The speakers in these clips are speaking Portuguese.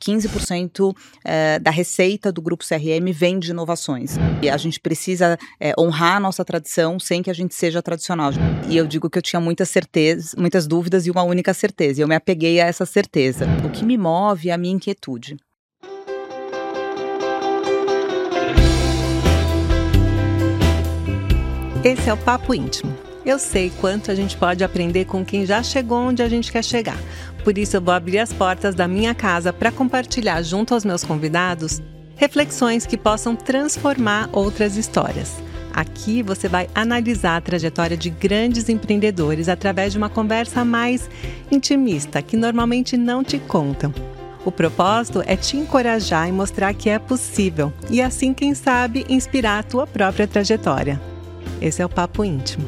15% é, da receita do grupo CRM vem de inovações. E a gente precisa é, honrar a nossa tradição sem que a gente seja tradicional. E eu digo que eu tinha muitas certezas, muitas dúvidas e uma única certeza. E eu me apeguei a essa certeza. O que me move é a minha inquietude. Esse é o Papo Íntimo. Eu sei quanto a gente pode aprender com quem já chegou onde a gente quer chegar. Por isso, eu vou abrir as portas da minha casa para compartilhar junto aos meus convidados reflexões que possam transformar outras histórias. Aqui você vai analisar a trajetória de grandes empreendedores através de uma conversa mais intimista, que normalmente não te contam. O propósito é te encorajar e mostrar que é possível, e assim, quem sabe, inspirar a tua própria trajetória. Esse é o Papo Íntimo.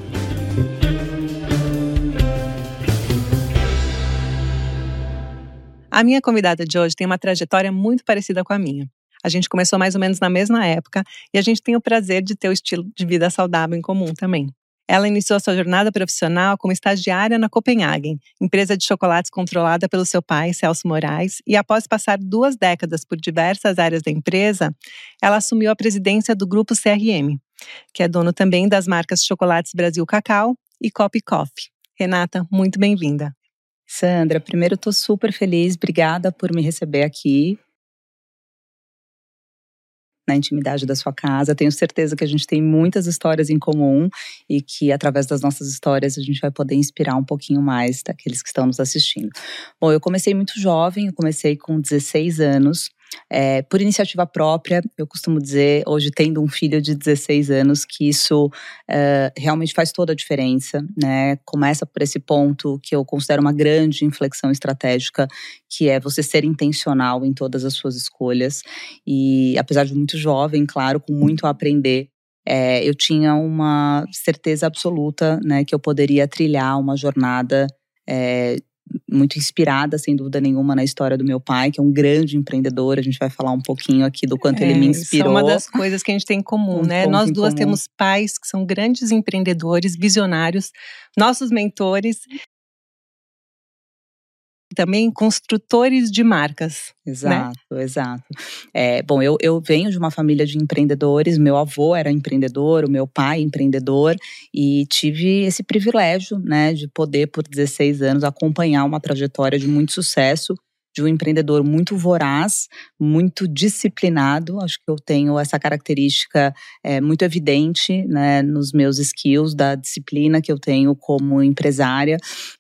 A minha convidada de hoje tem uma trajetória muito parecida com a minha. A gente começou mais ou menos na mesma época e a gente tem o prazer de ter o estilo de vida saudável em comum também. Ela iniciou sua jornada profissional como estagiária na Copenhagen, empresa de chocolates controlada pelo seu pai, Celso Moraes, e após passar duas décadas por diversas áreas da empresa, ela assumiu a presidência do grupo CRM, que é dono também das marcas Chocolates Brasil Cacau e Copy Coffee. Renata, muito bem-vinda. Sandra, primeiro estou super feliz, obrigada por me receber aqui na intimidade da sua casa. Tenho certeza que a gente tem muitas histórias em comum e que através das nossas histórias a gente vai poder inspirar um pouquinho mais daqueles que estão nos assistindo. Bom, eu comecei muito jovem, eu comecei com 16 anos. É, por iniciativa própria, eu costumo dizer, hoje tendo um filho de 16 anos, que isso é, realmente faz toda a diferença, né? Começa por esse ponto que eu considero uma grande inflexão estratégica, que é você ser intencional em todas as suas escolhas. E apesar de muito jovem, claro, com muito a aprender, é, eu tinha uma certeza absoluta, né, que eu poderia trilhar uma jornada é, muito inspirada, sem dúvida nenhuma, na história do meu pai, que é um grande empreendedor. A gente vai falar um pouquinho aqui do quanto é, ele me inspirou. Isso é uma das coisas que a gente tem em comum, um né? Nós duas comum. temos pais que são grandes empreendedores, visionários, nossos mentores também construtores de marcas. Né? Exato, né? exato. É, bom, eu, eu venho de uma família de empreendedores, meu avô era empreendedor, o meu pai empreendedor, e tive esse privilégio, né, de poder, por 16 anos, acompanhar uma trajetória de muito sucesso de um empreendedor muito voraz, muito disciplinado. Acho que eu tenho essa característica é, muito evidente né, nos meus skills, da disciplina que eu tenho como empresária.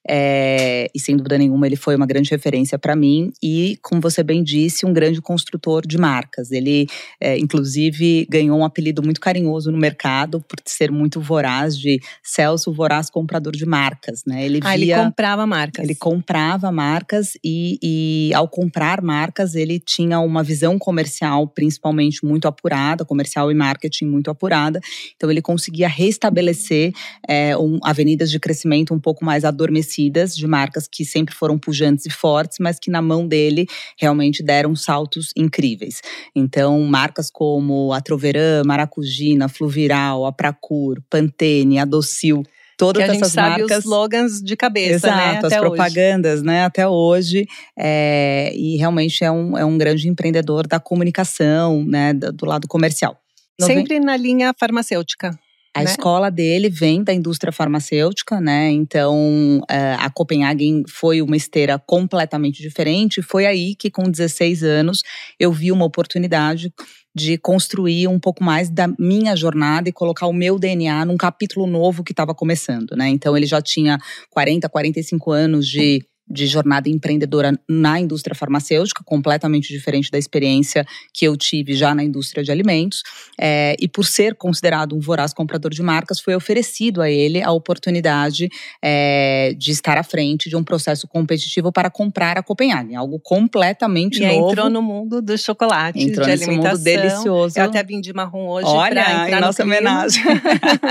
É, e sem dúvida nenhuma, ele foi uma grande referência para mim. E, como você bem disse, um grande construtor de marcas. Ele, é, inclusive, ganhou um apelido muito carinhoso no mercado por ser muito voraz, de Celso Voraz Comprador de Marcas. Né? Ele, ah, via, ele comprava marcas. Ele comprava marcas e, e ao comprar marcas, ele tinha uma visão comercial, principalmente muito apurada, comercial e marketing muito apurada. Então, ele conseguia restabelecer é, um, avenidas de crescimento um pouco mais adormecidas, de marcas que sempre foram pujantes e fortes, mas que na mão dele realmente deram saltos incríveis. Então, marcas como a Troveran, Maracujina, Fluviral, Apracur, Pantene, Adocil todas que a gente sabe marcas. os slogans de cabeça, Exato, né? Até as propagandas, hoje. né? Até hoje. É, e realmente é um, é um grande empreendedor da comunicação, né? Do lado comercial. Sempre na linha farmacêutica. A né? escola dele vem da indústria farmacêutica, né? Então, é, a Copenhagen foi uma esteira completamente diferente. Foi aí que, com 16 anos, eu vi uma oportunidade de construir um pouco mais da minha jornada e colocar o meu DNA num capítulo novo que estava começando, né? Então ele já tinha 40, 45 anos de de jornada empreendedora na indústria farmacêutica, completamente diferente da experiência que eu tive já na indústria de alimentos. É, e por ser considerado um voraz comprador de marcas, foi oferecido a ele a oportunidade é, de estar à frente de um processo competitivo para comprar a Copenhagen, algo completamente e novo. Entrou no mundo do chocolate, entrou de nesse alimentação. mundo delicioso. Eu até vim de marrom hoje para entrar nossa homenagem.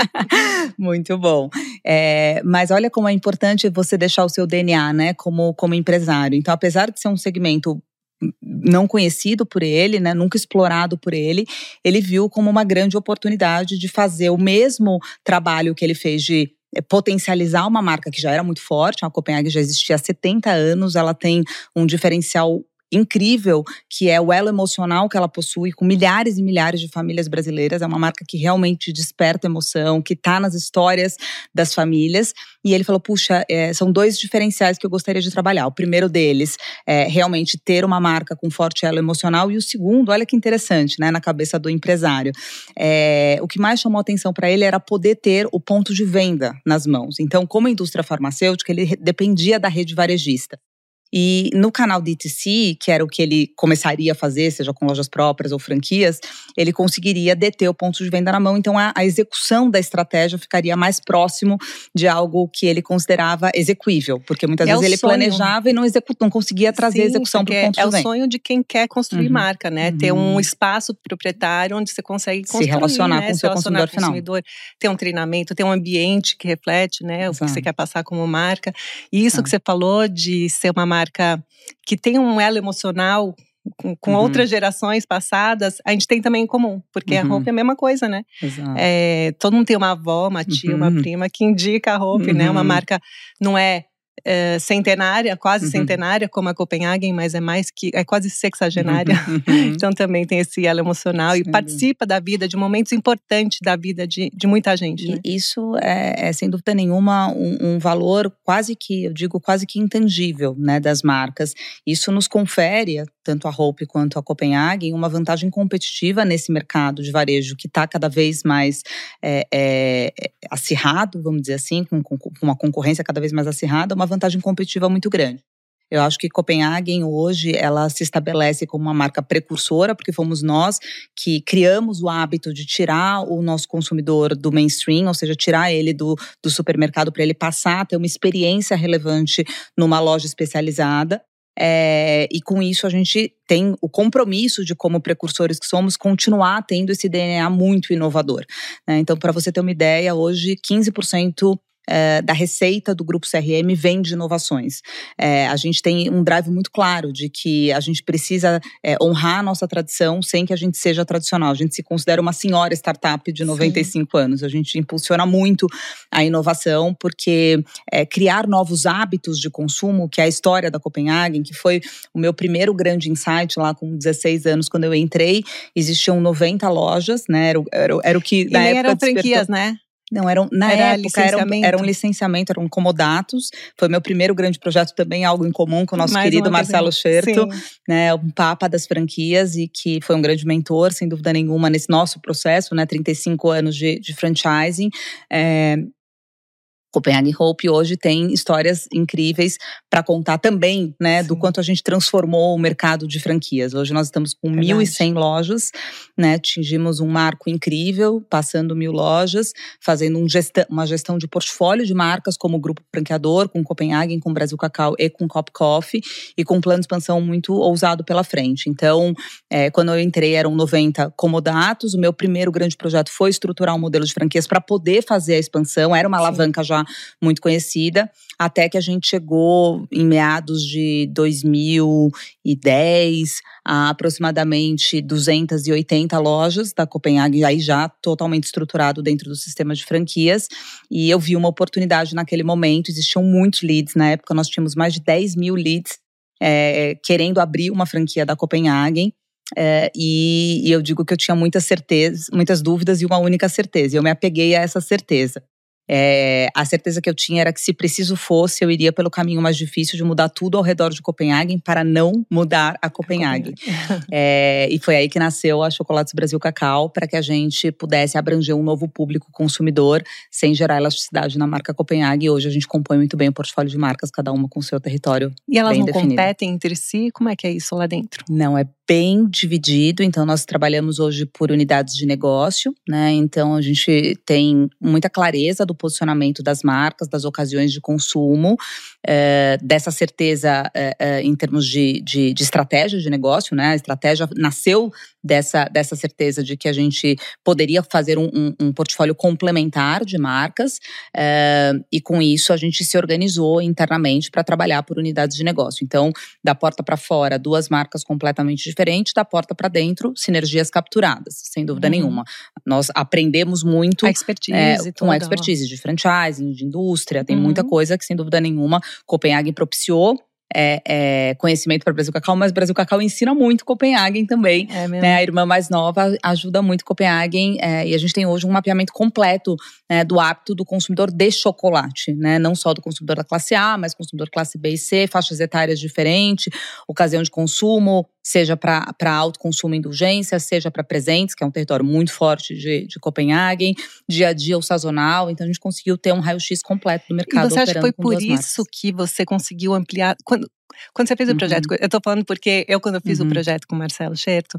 Muito bom. É, mas olha como é importante você deixar o seu DNA, né? como, como empresário. Então, apesar de ser um segmento não conhecido por ele, né, nunca explorado por ele, ele viu como uma grande oportunidade de fazer o mesmo trabalho que ele fez de eh, potencializar uma marca que já era muito forte, a Copenhague já existia há 70 anos, ela tem um diferencial incrível que é o elo emocional que ela possui com milhares e milhares de famílias brasileiras. É uma marca que realmente desperta emoção, que está nas histórias das famílias. E ele falou: puxa, é, são dois diferenciais que eu gostaria de trabalhar. O primeiro deles é realmente ter uma marca com forte elo emocional, e o segundo, olha que interessante, né, na cabeça do empresário. É, o que mais chamou atenção para ele era poder ter o ponto de venda nas mãos. Então, como indústria farmacêutica, ele dependia da rede varejista. E no canal DTC, que era o que ele começaria a fazer, seja com lojas próprias ou franquias, ele conseguiria deter o ponto de venda na mão. Então a, a execução da estratégia ficaria mais próximo de algo que ele considerava execuível, porque muitas é vezes ele sonho. planejava e não, executa, não conseguia trazer Sim, execução para o ponto é de venda. É o sonho de quem quer construir uhum. marca, né? Uhum. Ter um espaço proprietário onde você consegue construir, se relacionar né? com o seu consumidor, com consumidor final. Ter um treinamento, ter um ambiente que reflete, né, Exato. o que você quer passar como marca. E isso Exato. que você falou de ser uma marca que tem um elo emocional com, com uhum. outras gerações passadas, a gente tem também em comum, porque uhum. a roupa é a mesma coisa, né? É, todo mundo tem uma avó, uma tia, uhum. uma prima que indica a roupa, né? Uma uhum. marca não é é, centenária, quase uhum. centenária, como a Copenhagen, mas é mais que é quase sexagenária. Uhum. então também tem esse elo emocional Sim. e participa da vida, de momentos importantes da vida de, de muita gente. Né? Isso é, é, sem dúvida nenhuma um, um, valor quase que, eu digo, quase que intangível né, das marcas. Isso nos confere, tanto a Hope quanto a Copenhagen, uma vantagem competitiva nesse mercado de varejo que está cada vez mais é, acirrado, vamos dizer assim, com, com, com uma concorrência cada vez mais acirrada, uma vantagem competitiva muito grande. Eu acho que Copenhagen hoje ela se estabelece como uma marca precursora, porque fomos nós que criamos o hábito de tirar o nosso consumidor do mainstream, ou seja, tirar ele do, do supermercado para ele passar a ter uma experiência relevante numa loja especializada. É, e com isso a gente tem o compromisso de, como precursores que somos, continuar tendo esse DNA muito inovador. Né? Então, para você ter uma ideia, hoje 15% é, da receita do grupo CRM vem de inovações. É, a gente tem um drive muito claro de que a gente precisa é, honrar a nossa tradição sem que a gente seja tradicional. A gente se considera uma senhora startup de 95 Sim. anos. A gente impulsiona muito a inovação porque é, criar novos hábitos de consumo, que é a história da Copenhagen, que foi o meu primeiro grande insight lá com 16 anos, quando eu entrei, existiam 90 lojas, né? Era, era, era o que e na época eram franquias, né? Não, eram, na era época licenciamento. Eram, um licenciamento, eram comodatos. Foi meu primeiro grande projeto também, algo em comum com o nosso Mais querido Marcelo Scherto, né, um papa das franquias e que foi um grande mentor, sem dúvida nenhuma, nesse nosso processo, né, 35 anos de, de franchising. É, Copenhagen Hope hoje tem histórias incríveis para contar também, né, Sim. do quanto a gente transformou o mercado de franquias. Hoje nós estamos com Verdade. 1.100 lojas, né, atingimos um marco incrível, passando mil lojas, fazendo um gestão, uma gestão de portfólio de marcas como o Grupo Franqueador, com Copenhagen, com Brasil Cacau e com Cop Coffee, e com um plano de expansão muito ousado pela frente. Então, é, quando eu entrei eram 90 comodatos, o meu primeiro grande projeto foi estruturar um modelo de franquias para poder fazer a expansão, era uma Sim. alavanca já muito conhecida, até que a gente chegou em meados de 2010 a aproximadamente 280 lojas da Copenhague, aí já totalmente estruturado dentro do sistema de franquias. E eu vi uma oportunidade naquele momento, existiam muitos leads, na época nós tínhamos mais de 10 mil leads é, querendo abrir uma franquia da Copenhagen. É, e, e, eu digo que eu tinha muitas certezas, muitas dúvidas e uma única certeza. Eu me apeguei a essa certeza. É, a certeza que eu tinha era que, se preciso fosse, eu iria pelo caminho mais difícil de mudar tudo ao redor de Copenhague para não mudar a Copenhague. é, e foi aí que nasceu a Chocolates Brasil Cacau, para que a gente pudesse abranger um novo público consumidor sem gerar elasticidade na marca Copenhague. E hoje a gente compõe muito bem o portfólio de marcas, cada uma com o seu território. E elas não definido. competem entre si? Como é que é isso lá dentro? Não, é bem dividido. Então, nós trabalhamos hoje por unidades de negócio, né? Então, a gente tem muita clareza do posicionamento das marcas, das ocasiões de consumo, é, dessa certeza é, é, em termos de, de, de, estratégia de negócio, né? A estratégia nasceu dessa, dessa certeza de que a gente poderia fazer um, um, um portfólio complementar de marcas, e com isso a gente se organizou internamente para trabalhar por unidades de negócio. Então, da porta para fora, duas marcas completamente diferentes, da porta para dentro, sinergias capturadas, sem dúvida uhum. nenhuma. Nós aprendemos muito a expertise, com a expertise de franchising, de indústria, tem uhum. muita coisa que, sem dúvida nenhuma, Copenhague propiciou é, é, conhecimento para Brasil Cacau, mas Brasil Cacau ensina muito Copenhagen também. É né? A irmã mais nova ajuda muito Copenhagen é, e a gente tem hoje um mapeamento completo né, do hábito do consumidor de chocolate, né? Não só do consumidor da classe A, mas consumidor classe B e C, faixas etárias diferentes, ocasião de consumo, seja para alto consumo e indulgência, seja para presentes, que é um território muito forte de, de Copenhagen, dia a dia ou sazonal. Então a gente conseguiu ter um raio-x completo do mercado. E você acha que foi por isso marcas. que você conseguiu ampliar? Quando, quando você fez o projeto, uhum. eu estou falando porque eu, quando eu fiz uhum. o projeto com o Marcelo Scherto,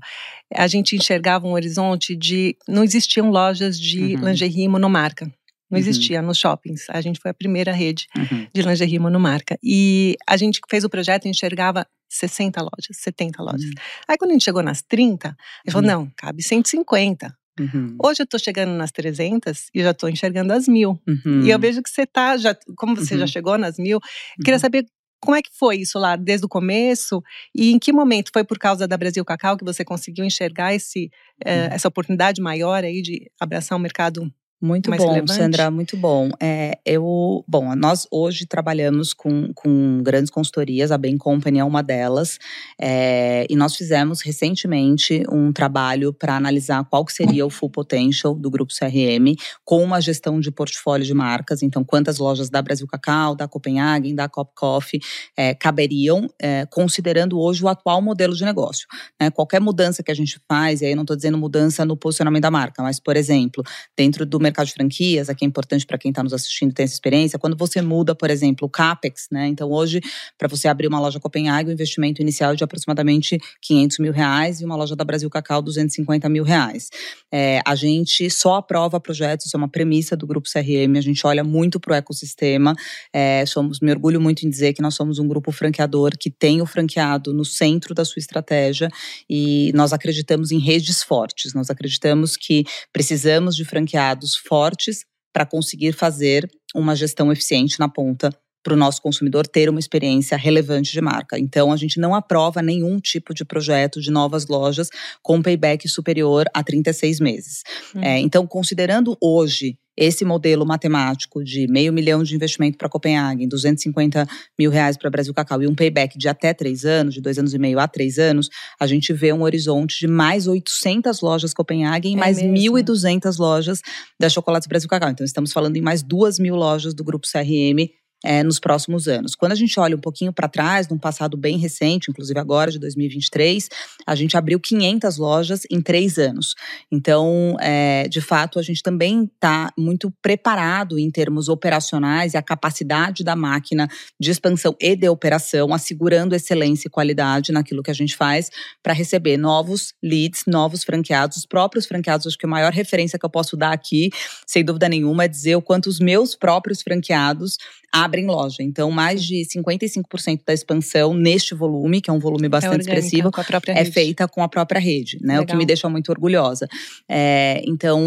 a gente enxergava um horizonte de. Não existiam lojas de uhum. lingerie monomarca. Não uhum. existia nos shoppings. A gente foi a primeira rede uhum. de lingerie monomarca. E a gente fez o projeto e enxergava 60 lojas, 70 lojas. Uhum. Aí quando a gente chegou nas 30, a gente falou, não, cabe 150. Uhum. Hoje eu tô chegando nas 300 e já tô enxergando as mil. Uhum. E eu vejo que você tá, já, como você uhum. já chegou nas mil, queria saber como é que foi isso lá desde o começo e em que momento foi por causa da Brasil Cacau que você conseguiu enxergar esse, eh, essa oportunidade maior aí de abraçar um mercado muito mais bom, relevante? Sandra, muito bom. É, eu, bom, nós hoje trabalhamos com, com grandes consultorias, a Bain Company é uma delas, é, e nós fizemos recentemente um trabalho para analisar qual que seria o full potential do grupo CRM com uma gestão de portfólio de marcas. Então, quantas lojas da Brasil Cacau, da Copenhagen, da Cop Coffee é, caberiam, é, considerando hoje o atual modelo de negócio. Né? Qualquer mudança que a gente faz, e aí não estou dizendo mudança no posicionamento da marca, mas, por exemplo, dentro do mercado mercado de franquias, aqui é importante para quem está nos assistindo ter essa experiência, quando você muda, por exemplo, o CAPEX, né? Então, hoje, para você abrir uma loja Copenhague, o investimento inicial é de aproximadamente 500 mil reais e uma loja da Brasil Cacau, 250 mil reais. É, a gente só aprova projetos, isso é uma premissa do Grupo CRM, a gente olha muito para o ecossistema, é, somos, me orgulho muito em dizer que nós somos um grupo franqueador que tem o franqueado no centro da sua estratégia e nós acreditamos em redes fortes, nós acreditamos que precisamos de franqueados fortes para conseguir fazer uma gestão eficiente na ponta para o nosso consumidor ter uma experiência relevante de marca. Então, a gente não aprova nenhum tipo de projeto de novas lojas com payback superior a 36 meses. Hum. É, então, considerando hoje esse modelo matemático de meio milhão de investimento para Copenhague, 250 mil reais para Brasil Cacau e um payback de até três anos, de dois anos e meio a três anos, a gente vê um horizonte de mais 800 lojas Copenhague e é mais 1.200 lojas da Chocolates Brasil Cacau. Então, estamos falando em mais duas mil lojas do Grupo CRM é, nos próximos anos. Quando a gente olha um pouquinho para trás, num passado bem recente, inclusive agora de 2023, a gente abriu 500 lojas em três anos. Então, é, de fato, a gente também está muito preparado em termos operacionais e a capacidade da máquina de expansão e de operação, assegurando excelência e qualidade naquilo que a gente faz para receber novos leads, novos franqueados, os próprios franqueados. Acho que a maior referência que eu posso dar aqui, sem dúvida nenhuma, é dizer o quanto os meus próprios franqueados abrem loja. Então, mais de 55% da expansão neste volume, que é um volume bastante é expressivo, é feita com a própria rede, né? Legal. O que me deixa muito orgulhosa. É, então,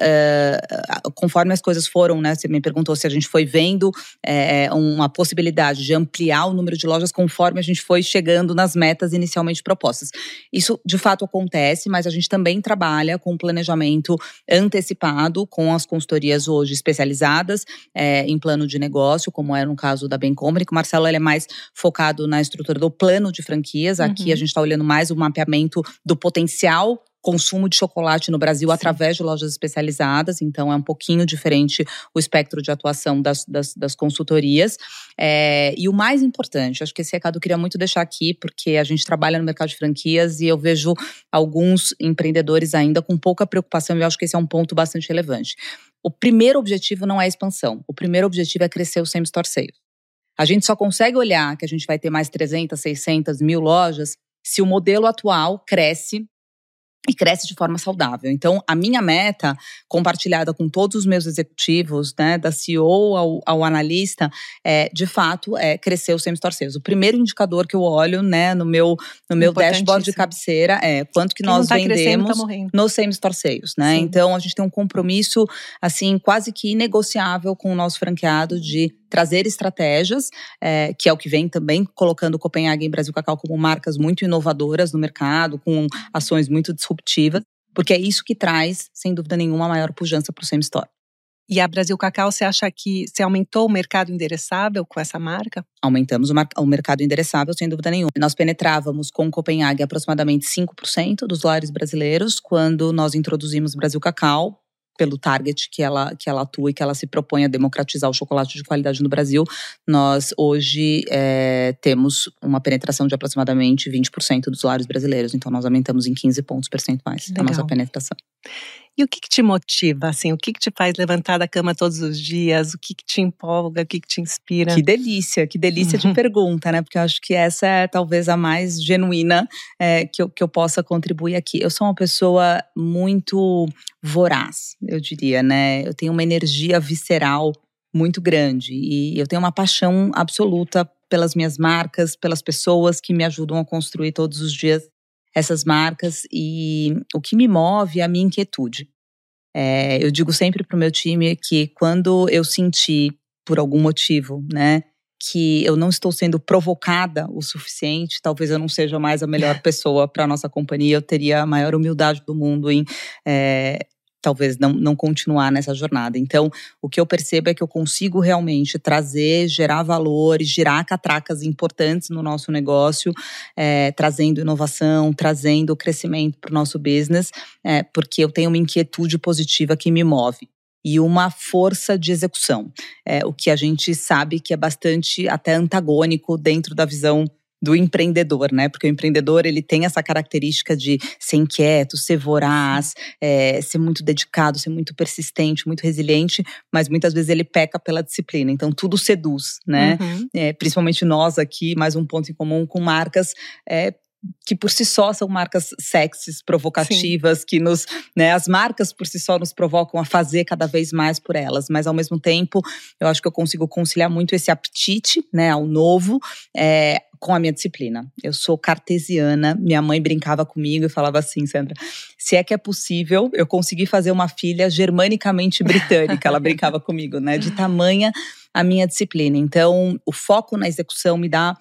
é, conforme as coisas foram, né? Você me perguntou se a gente foi vendo é, uma possibilidade de ampliar o número de lojas conforme a gente foi chegando nas metas inicialmente propostas. Isso, de fato, acontece, mas a gente também trabalha com planejamento antecipado com as consultorias hoje especializadas é, em plano de negócio negócio, como era no caso da Bem Company, que o Marcelo ele é mais focado na estrutura do plano de franquias. Aqui uhum. a gente está olhando mais o mapeamento do potencial consumo de chocolate no Brasil Sim. através de lojas especializadas, então é um pouquinho diferente o espectro de atuação das, das, das consultorias. É, e o mais importante, acho que esse recado eu queria muito deixar aqui, porque a gente trabalha no mercado de franquias e eu vejo alguns empreendedores ainda com pouca preocupação, e eu acho que esse é um ponto bastante relevante. O primeiro objetivo não é expansão. O primeiro objetivo é crescer o same-store sales. A gente só consegue olhar que a gente vai ter mais 300, 600, mil lojas se o modelo atual cresce e cresce de forma saudável. Então, a minha meta, compartilhada com todos os meus executivos, né, da CEO ao, ao analista, é, de fato, é crescer o same-store sales. O primeiro indicador que eu olho, né, no meu, no meu dashboard de cabeceira é quanto que Quem nós tá vendemos tá no same-store sales, né? Sim. Então, a gente tem um compromisso, assim, quase que inegociável com o nosso franqueado de trazer estratégias, é, que é o que vem também colocando Copenhague e Brasil Cacau como marcas muito inovadoras no mercado, com ações muito disruptivas, porque é isso que traz, sem dúvida nenhuma, a maior pujança para o same store. E a Brasil Cacau, você acha que você aumentou o mercado endereçável com essa marca? Aumentamos o, o mercado endereçável, sem dúvida nenhuma. Nós penetrávamos com Copenhague aproximadamente 5% dos lares brasileiros quando nós introduzimos Brasil Cacau pelo target que ela, que ela atua e que ela se propõe a democratizar o chocolate de qualidade no Brasil, nós hoje é, temos uma penetração de aproximadamente 20% dos lares brasileiros. Então, nós aumentamos em 15 pontos percentuais Legal. a nossa penetração. E o que, que, te motiva, assim? O que, que, te faz levantar da cama todos os dias? O que, que te empolga? O que, te inspira? Que delícia, que delícia de pergunta, né? Porque eu acho que essa é talvez a mais genuína é, que, eu, que eu possa contribuir aqui. Eu sou uma pessoa muito voraz, eu diria, né? Eu tenho uma energia visceral muito grande e eu tenho uma paixão absoluta pelas minhas marcas, pelas pessoas que me ajudam a construir todos os dias essas marcas e o que me move é a minha inquietude. É, eu digo sempre para o meu time que quando eu senti, por algum motivo, né, que eu não estou sendo provocada o suficiente, talvez eu não seja mais a melhor pessoa para a nossa companhia, eu teria a maior humildade do mundo em é, talvez não, não continuar nessa jornada. Então, o que eu percebo é que eu consigo realmente trazer, gerar valores, girar catracas importantes no nosso negócio, é, trazendo inovação, trazendo crescimento para o nosso business, é, porque eu tenho uma inquietude positiva que me move e uma força de execução, é, o que a gente sabe que é bastante até antagônico dentro da visão do empreendedor, né? Porque o empreendedor ele tem essa característica de ser inquieto, ser voraz, é, ser muito dedicado, ser muito persistente, muito resiliente, mas muitas vezes ele peca pela disciplina. Então tudo seduz, né? Uhum. É, principalmente nós aqui, mais um ponto em comum com marcas é, que por si só são marcas sexys, provocativas, Sim. que nos, né, as marcas por si só nos provocam a fazer cada vez mais por elas, mas ao mesmo tempo eu acho que eu consigo conciliar muito esse apetite, né, ao novo, é, com a minha disciplina. Eu sou cartesiana, minha mãe brincava comigo e falava assim, Sandra, se é que é possível, eu consegui fazer uma filha germanicamente britânica, ela brincava comigo, né, de tamanha a minha disciplina. Então, o foco na execução me dá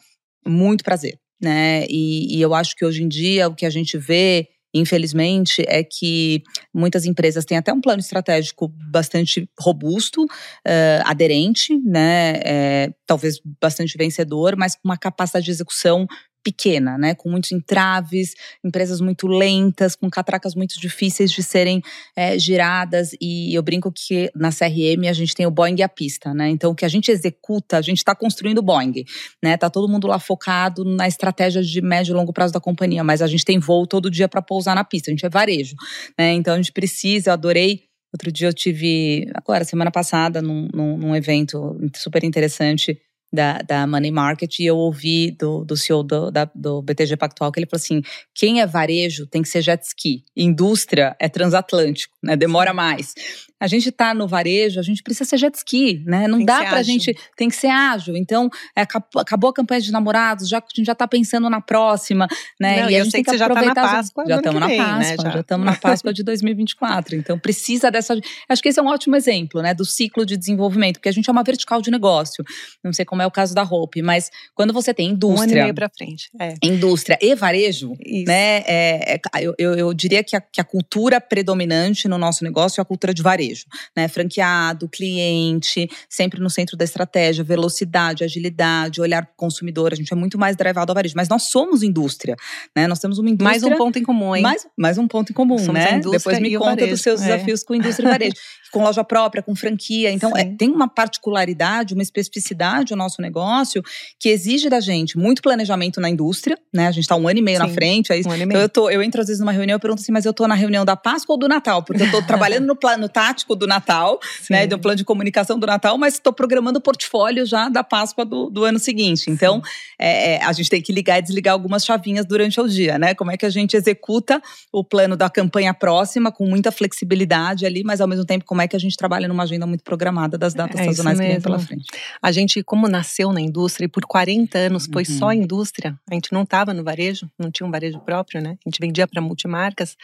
muito prazer né? E, e eu acho que hoje em dia o que a gente vê infelizmente, é que muitas empresas têm até um plano estratégico bastante robusto, uh, aderente, né? É, talvez bastante vencedor, mas com uma capacidade de execução pequena, né, com muitos entraves, empresas muito lentas, com catracas muito difíceis de serem é, giradas. E eu brinco que na CRM a gente tem o Boeing e a pista, né? Então o que a gente executa, a gente está construindo o Boeing, né? Tá todo mundo lá focado na estratégia de médio e longo prazo da companhia, mas a gente tem voo todo dia para pousar na pista. A gente é varejo, né? Então a gente precisa. Eu adorei. Outro dia eu tive, agora semana passada, num, num, num evento super interessante da, da Money Market e eu ouvi do, do CEO do, da, do BTG Pactual que ele falou assim: quem é varejo tem que ser jet ski, indústria é transatlântico, né? Demora mais a gente está no varejo, a gente precisa ser jet ski, né? Não tem dá para a gente, tem que ser ágil. Então, é, acabou a campanha de namorados, já, a gente já está pensando na próxima, né? Não, e, a gente tem que, que aproveitar. Já tá Páscoa, já estamos na Páscoa, né? já estamos na Páscoa de 2024. Então, precisa dessa. Acho que esse é um ótimo exemplo, né? Do ciclo de desenvolvimento, porque a gente é uma vertical de negócio. Não sei como é o caso da Hope, mas quando você tem indústria. Um ano e meio para frente. É. Indústria e varejo, Isso. né? É, é, eu, eu, eu diria que a, que a cultura predominante no nosso negócio é a cultura de varejo né? Franqueado, cliente, sempre no centro da estratégia, velocidade, agilidade, olhar para o consumidor. A gente é muito mais drivado ao varejo, mas nós somos indústria, né? Nós temos uma indústria. Mais um ponto em comum, hein? Mais, mais um ponto em comum, somos né? Depois me conta dos seus é. desafios com indústria e varejo. com loja própria, com franquia. Então, é, tem uma particularidade, uma especificidade o nosso negócio que exige da gente muito planejamento na indústria, né? A gente está um ano e meio Sim, na frente. Aí, um ano e então, meio. Então, eu, tô, eu entro às vezes numa reunião e pergunto assim, mas eu estou na reunião da Páscoa ou do Natal? Porque eu estou trabalhando no plano tático do Natal, Sim. né? Do plano de comunicação do Natal, mas estou programando o portfólio já da Páscoa do, do ano seguinte. Então, é, é, a gente tem que ligar e desligar algumas chavinhas durante o dia, né? Como é que a gente executa o plano da campanha próxima com muita flexibilidade ali, mas ao mesmo tempo como é que a gente trabalha numa agenda muito programada das datas é sazonais que vem pela frente. A gente, como nasceu na indústria e por 40 anos foi uhum. só indústria, a gente não estava no varejo, não tinha um varejo próprio, né? A gente vendia para multimarcas.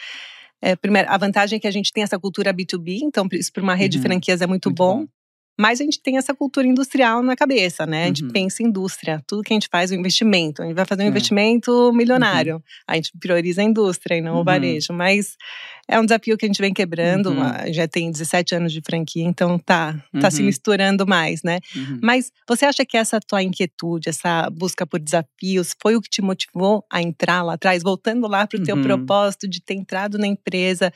É, primeiro, a vantagem é que a gente tem essa cultura B2B, então isso para uma rede uhum. de franquias é muito, muito bom. bom. Mas a gente tem essa cultura industrial na cabeça, né? A gente uhum. pensa em indústria. Tudo que a gente faz é um investimento. A gente vai fazer um é. investimento milionário. Uhum. A gente prioriza a indústria e não uhum. o varejo. Mas é um desafio que a gente vem quebrando, uhum. já tem 17 anos de franquia, então tá, tá uhum. se misturando mais, né? Uhum. Mas você acha que essa tua inquietude, essa busca por desafios, foi o que te motivou a entrar lá atrás, voltando lá para o teu uhum. propósito de ter entrado na empresa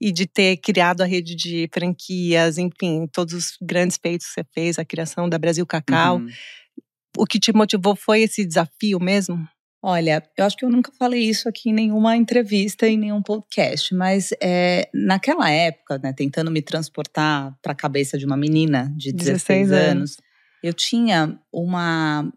e de ter criado a rede de franquias, enfim, todos os grandes feitos que você fez, a criação da Brasil Cacau. Uhum. O que te motivou foi esse desafio mesmo? Olha, eu acho que eu nunca falei isso aqui em nenhuma entrevista, em nenhum podcast, mas é, naquela época, né, tentando me transportar para a cabeça de uma menina de 16, 16 anos, anos, eu tinha uma,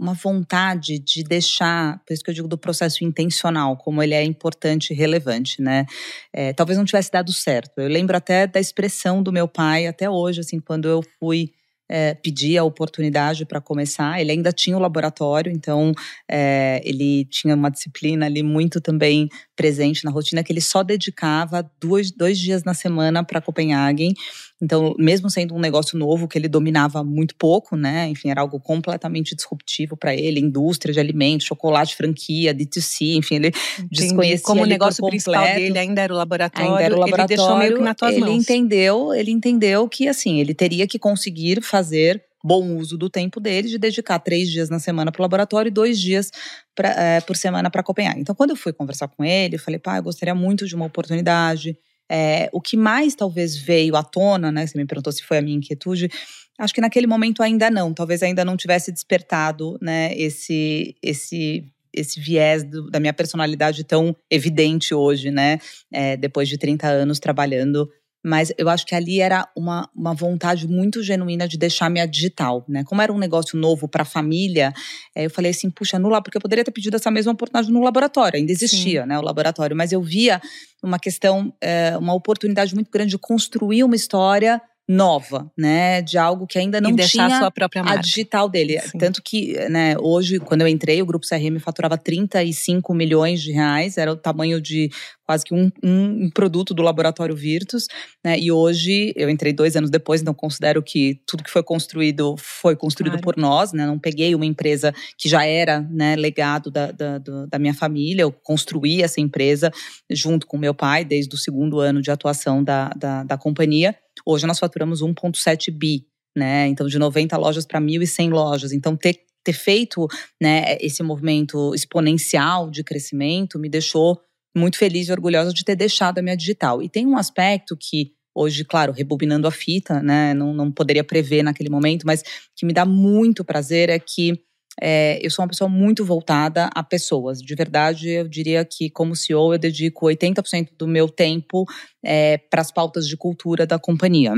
uma vontade de deixar, por isso que eu digo do processo intencional, como ele é importante e relevante, né? É, talvez não tivesse dado certo. Eu lembro até da expressão do meu pai, até hoje, assim, quando eu fui é, pedir a oportunidade para começar. Ele ainda tinha o laboratório, então é, ele tinha uma disciplina ali muito também presente na rotina, que ele só dedicava dois, dois dias na semana para Copenhagen. Então, mesmo sendo um negócio novo que ele dominava muito pouco, né? Enfim, era algo completamente disruptivo para ele, indústria de alimentos, chocolate, franquia, D2C, enfim, ele Entendi. desconhecia como o negócio principal dele ainda era o laboratório. Ainda era o laboratório. Ele deixou meio que nas tuas ele mãos. entendeu, ele entendeu que assim, ele teria que conseguir fazer bom uso do tempo dele de dedicar três dias na semana para o laboratório e dois dias pra, é, por semana para Copenhague. Então, quando eu fui conversar com ele, eu falei, pai, eu gostaria muito de uma oportunidade é, o que mais talvez veio à tona, né? Você me perguntou se foi a minha inquietude. Acho que naquele momento ainda não, talvez ainda não tivesse despertado, né? Esse, esse esse viés do, da minha personalidade tão evidente hoje, né? É, depois de 30 anos trabalhando mas eu acho que ali era uma, uma vontade muito genuína de deixar minha digital, né? Como era um negócio novo para a família, é, eu falei assim, puxa, no porque eu poderia ter pedido essa mesma oportunidade no laboratório, ainda existia, Sim. né, o laboratório, mas eu via uma questão, é, uma oportunidade muito grande de construir uma história nova, né, de algo que ainda não e deixar tinha a sua própria marca. a digital dele. Sim. Tanto que, né, hoje, quando eu entrei, o Grupo CRM faturava 35 milhões de reais, era o tamanho de quase que um, um, um produto do laboratório Virtus, né, e hoje, eu entrei dois anos depois, então considero que tudo que foi construído foi construído claro. por nós, né, não peguei uma empresa que já era, né, legado da, da, da minha família, eu construí essa empresa junto com meu pai, desde o segundo ano de atuação da, da, da companhia, Hoje nós faturamos 1,7 bi, né? Então, de 90 lojas para 1.100 lojas. Então, ter, ter feito né, esse movimento exponencial de crescimento me deixou muito feliz e orgulhosa de ter deixado a minha digital. E tem um aspecto que hoje, claro, rebobinando a fita, né? Não, não poderia prever naquele momento, mas que me dá muito prazer é que é, eu sou uma pessoa muito voltada a pessoas. De verdade, eu diria que, como CEO, eu dedico 80% do meu tempo é, para as pautas de cultura da companhia.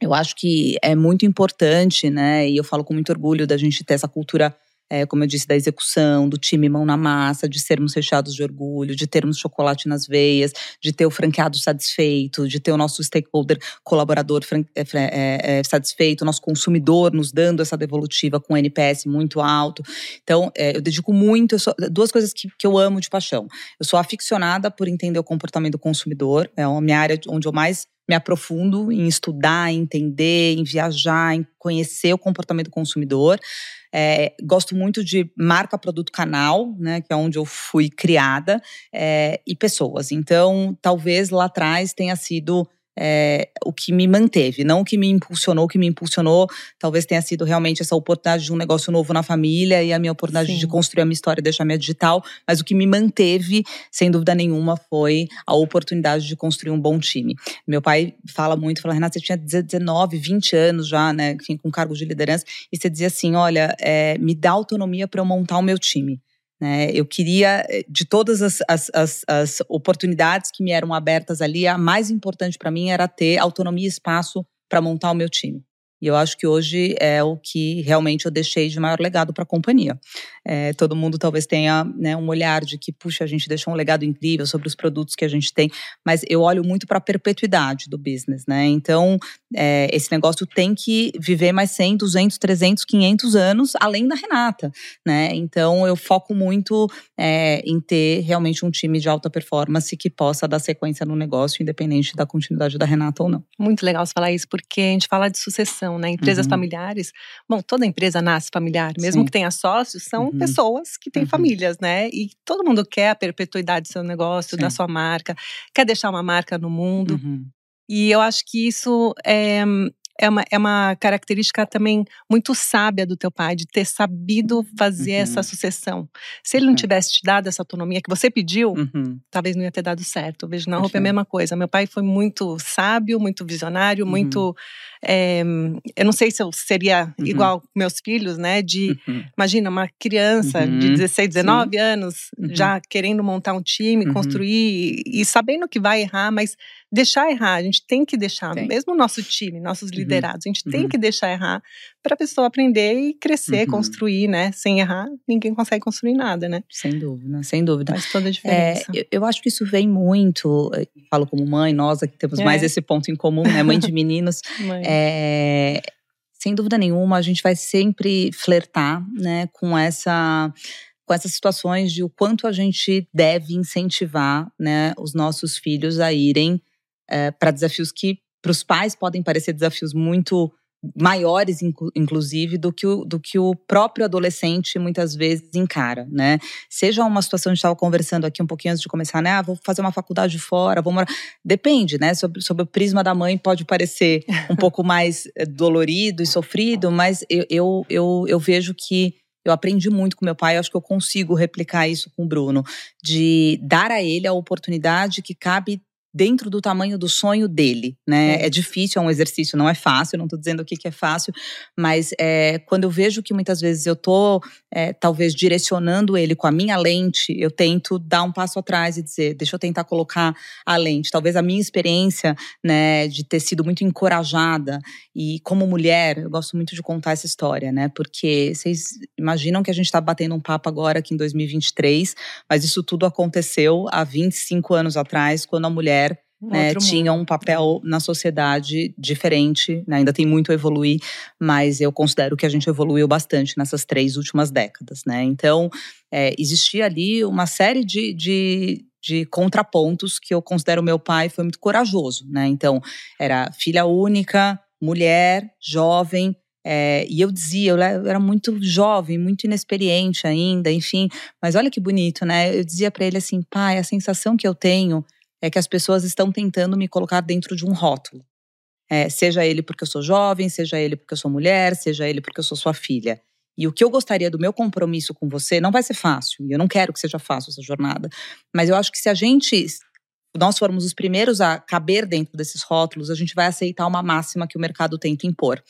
Eu acho que é muito importante, né? E eu falo com muito orgulho da gente ter essa cultura é, como eu disse, da execução, do time mão na massa, de sermos fechados de orgulho, de termos chocolate nas veias, de ter o franqueado satisfeito, de ter o nosso stakeholder colaborador é, é, é, satisfeito, o nosso consumidor nos dando essa devolutiva com NPS muito alto. Então, é, eu dedico muito, eu sou, duas coisas que, que eu amo de paixão. Eu sou aficionada por entender o comportamento do consumidor, é a minha área onde eu mais me aprofundo em estudar, em entender, em viajar, em conhecer o comportamento do consumidor. É, gosto muito de marca, produto, canal, né, que é onde eu fui criada, é, e pessoas. Então, talvez lá atrás tenha sido é, o que me manteve, não o que me impulsionou. O que me impulsionou talvez tenha sido realmente essa oportunidade de um negócio novo na família e a minha oportunidade Sim. de construir a minha história, deixar minha digital. Mas o que me manteve, sem dúvida nenhuma, foi a oportunidade de construir um bom time. Meu pai fala muito, fala, Renata, você tinha 19, 20 anos já, né, enfim, com cargos de liderança, e você dizia assim: olha, é, me dá autonomia para eu montar o meu time. Né? Eu queria, eh, de todas as, as, as, as, oportunidades que me eram abertas ali, a mais importante para mim era ter autonomia e espaço para montar o meu time. E eu acho que hoje é o que realmente eu deixei de maior legado para a companhia. É, todo mundo talvez tenha né, um olhar de que, puxa, a gente deixou um legado incrível sobre os produtos que a gente tem, mas eu olho muito para a perpetuidade do business, né? Então, é, esse negócio tem que viver mais 100, 200, 300, 500 anos além da Renata, né? Então, eu foco muito é, em ter realmente um time de alta performance que possa dar sequência no negócio, independente da continuidade da Renata ou não. Muito legal você falar isso, porque a gente fala de sucessão né? Empresas uhum. familiares. Bom, toda empresa nasce familiar, mesmo Sim. que tenha sócios, são uhum. pessoas que têm uhum. famílias, né? E todo mundo quer a perpetuidade do seu negócio, Sim. da sua marca, quer deixar uma marca no mundo. Uhum. E eu acho que isso é, é uma, é uma característica também muito sábia do teu pai, de ter sabido fazer uhum. essa sucessão. Se ele não tivesse te dado essa autonomia que você pediu, uhum. talvez não ia ter dado certo. Eu vejo na roupa é a mesma coisa. Meu pai foi muito sábio, muito visionário, uhum. muito é, eu não sei se eu seria uhum. igual meus filhos, né? De, uhum. imagina, uma criança uhum. de 16, 19 Sim. anos uhum. já querendo montar um time, uhum. construir e, e sabendo que vai errar, mas deixar errar, a gente tem que deixar, tem. mesmo o nosso time, nossos uhum. Liderados, a gente tem que deixar errar para a pessoa aprender e crescer, construir, né? Sem errar, ninguém consegue construir nada, né? Sem dúvida, sem dúvida. Faz toda a diferença. É, eu, eu, acho que isso vem muito, falo como mãe, nós aqui temos é. mais esse ponto em comum, né? Mãe de meninos. mãe. É, sem dúvida nenhuma, a gente vai sempre flertar né, com essa com essas situações de o quanto a gente deve incentivar né, os nossos filhos a irem é, para desafios que para os pais podem parecer desafios muito maiores, inclusive, do que, o, do que o próprio adolescente muitas vezes encara, né? Seja uma situação, a gente estava conversando aqui um pouquinho antes de começar, né? Ah, vou fazer uma faculdade fora, vou morar. Depende, né? Sob, sob o prisma da mãe pode parecer um pouco mais eh, dolorido e sofrido, mas eu, eu, eu, eu vejo que eu aprendi muito com meu pai, acho que eu consigo replicar isso com o Bruno, de dar a ele a oportunidade que cabe dentro do tamanho do sonho dele, né? É, é difícil, é um exercício, não é fácil, não estou dizendo aqui que é fácil, mas é, quando eu vejo que muitas vezes eu estou é, talvez direcionando ele com a minha lente, eu tento dar um passo atrás e dizer, deixa eu tentar colocar a lente. Talvez a minha experiência, né, de ter sido muito encorajada e como mulher, eu gosto muito de contar essa história, né? Porque vocês imaginam que a gente está batendo um papo agora aqui em 2023, mas isso tudo aconteceu há 25 anos atrás, quando a mulher né, tinha um papel na sociedade diferente, né, ainda tem muito a evoluir, mas eu considero que a gente evoluiu bastante nessas três últimas décadas. Né? Então, é, existia ali uma série de, de, de, contrapontos que eu considero meu pai foi muito corajoso. Né? Então, era filha única, mulher, jovem, é, e eu dizia, eu era muito jovem, muito inexperiente ainda, enfim. Mas olha que bonito, né? Eu dizia para ele assim, pai, a sensação que eu tenho é que as pessoas estão tentando me colocar dentro de um rótulo. É, seja ele porque eu sou jovem, seja ele porque eu sou mulher, seja ele porque eu sou sua filha. E o que eu gostaria do meu compromisso com você não vai ser fácil, e eu não quero que seja fácil essa jornada, mas eu acho que se a gente nós formos os primeiros a caber dentro desses rótulos, a gente vai aceitar uma máxima que o mercado tenta impor.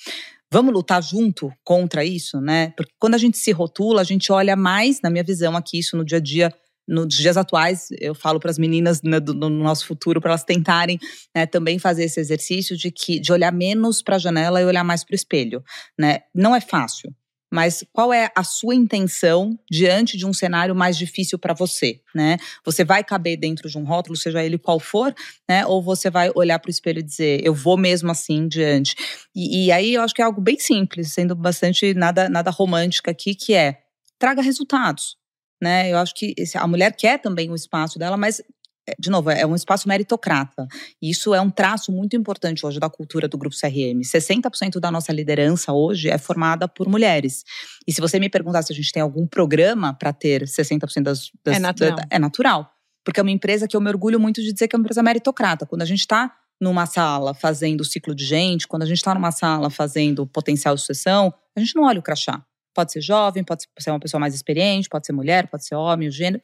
Vamos lutar junto contra isso, né? Porque quando a gente se rotula, a gente olha mais, na minha visão aqui, isso no dia a dia nos dias atuais, eu falo para as meninas né, no nosso futuro, para elas tentarem né, também fazer esse exercício de, que, de olhar menos para a janela e olhar mais para o espelho. Né? Não é fácil, mas qual é a sua intenção diante de um cenário mais difícil para você, né? Você vai caber dentro de um rótulo, seja ele qual for, né? Ou você vai olhar para o espelho e dizer, eu vou mesmo assim diante. E, e, aí eu acho que é algo bem simples, sendo bastante nada, nada romântica aqui, que é traga resultados né? Eu acho que a mulher quer também o espaço dela, mas é, de novo, é um espaço meritocrata. E isso é um traço muito importante hoje da cultura do Grupo CRM. 60% da nossa liderança hoje é formada por mulheres. E se você me perguntar se a gente tem algum programa para ter 60% das, das. É natural. Da, é natural. Porque é uma empresa que eu me orgulho muito de dizer que é uma empresa meritocrata. Quando a gente está numa sala fazendo o ciclo de gente, quando a gente está numa sala fazendo potencial de sucessão, a gente não olha o crachá. Pode ser jovem, pode ser uma pessoa mais experiente, pode ser mulher, pode ser homem, o gênero.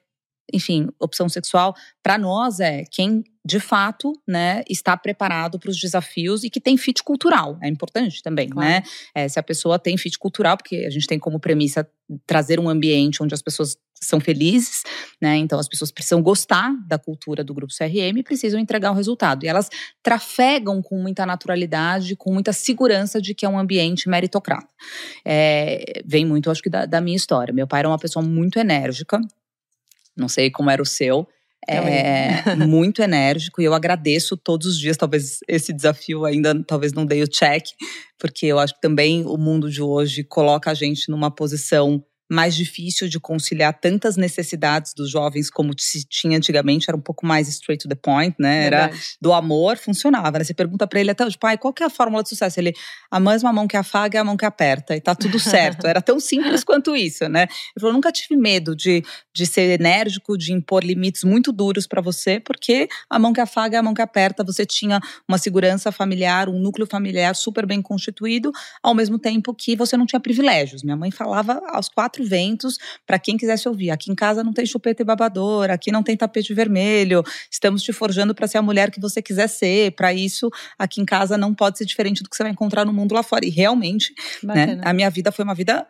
Enfim, opção sexual, para nós é quem de fato né, está preparado para os desafios e que tem fit cultural. É importante também, claro. né? É, se a pessoa tem fit cultural, porque a gente tem como premissa trazer um ambiente onde as pessoas são felizes, né? Então as pessoas precisam gostar da cultura do grupo CRM e precisam entregar o resultado. E elas trafegam com muita naturalidade, com muita segurança de que é um ambiente meritocrata. É, vem muito, acho que, da, da minha história. Meu pai era uma pessoa muito enérgica, não sei como era o seu. É muito enérgico e eu agradeço todos os dias. Talvez esse desafio ainda talvez não dei o check, porque eu acho que também o mundo de hoje coloca a gente numa posição mais difícil de conciliar tantas necessidades dos jovens como se tinha antigamente, era um pouco mais straight to the point, né? Era Verdade. do amor, funcionava, né? Você pergunta pra ele até hoje, pai, qual que é a fórmula de sucesso? Ele, a mesma mão que afaga é a mão que aperta, e tá tudo certo. Era tão simples quanto isso, né? Ele falou, nunca tive medo de, de ser enérgico, de impor limites muito duros pra você, porque a mão que afaga é a mão que aperta, você tinha uma segurança familiar, um núcleo familiar super bem constituído, ao mesmo tempo que você não tinha privilégios. Minha mãe falava aos quatro ventos para quem quisesse ouvir. Aqui em casa não tem chupeta e babador, aqui não tem tapete vermelho. Estamos te forjando para ser a mulher que você quiser ser. Para isso, aqui em casa não pode ser diferente do que você vai encontrar no mundo lá fora. E realmente, né, a minha vida foi uma vida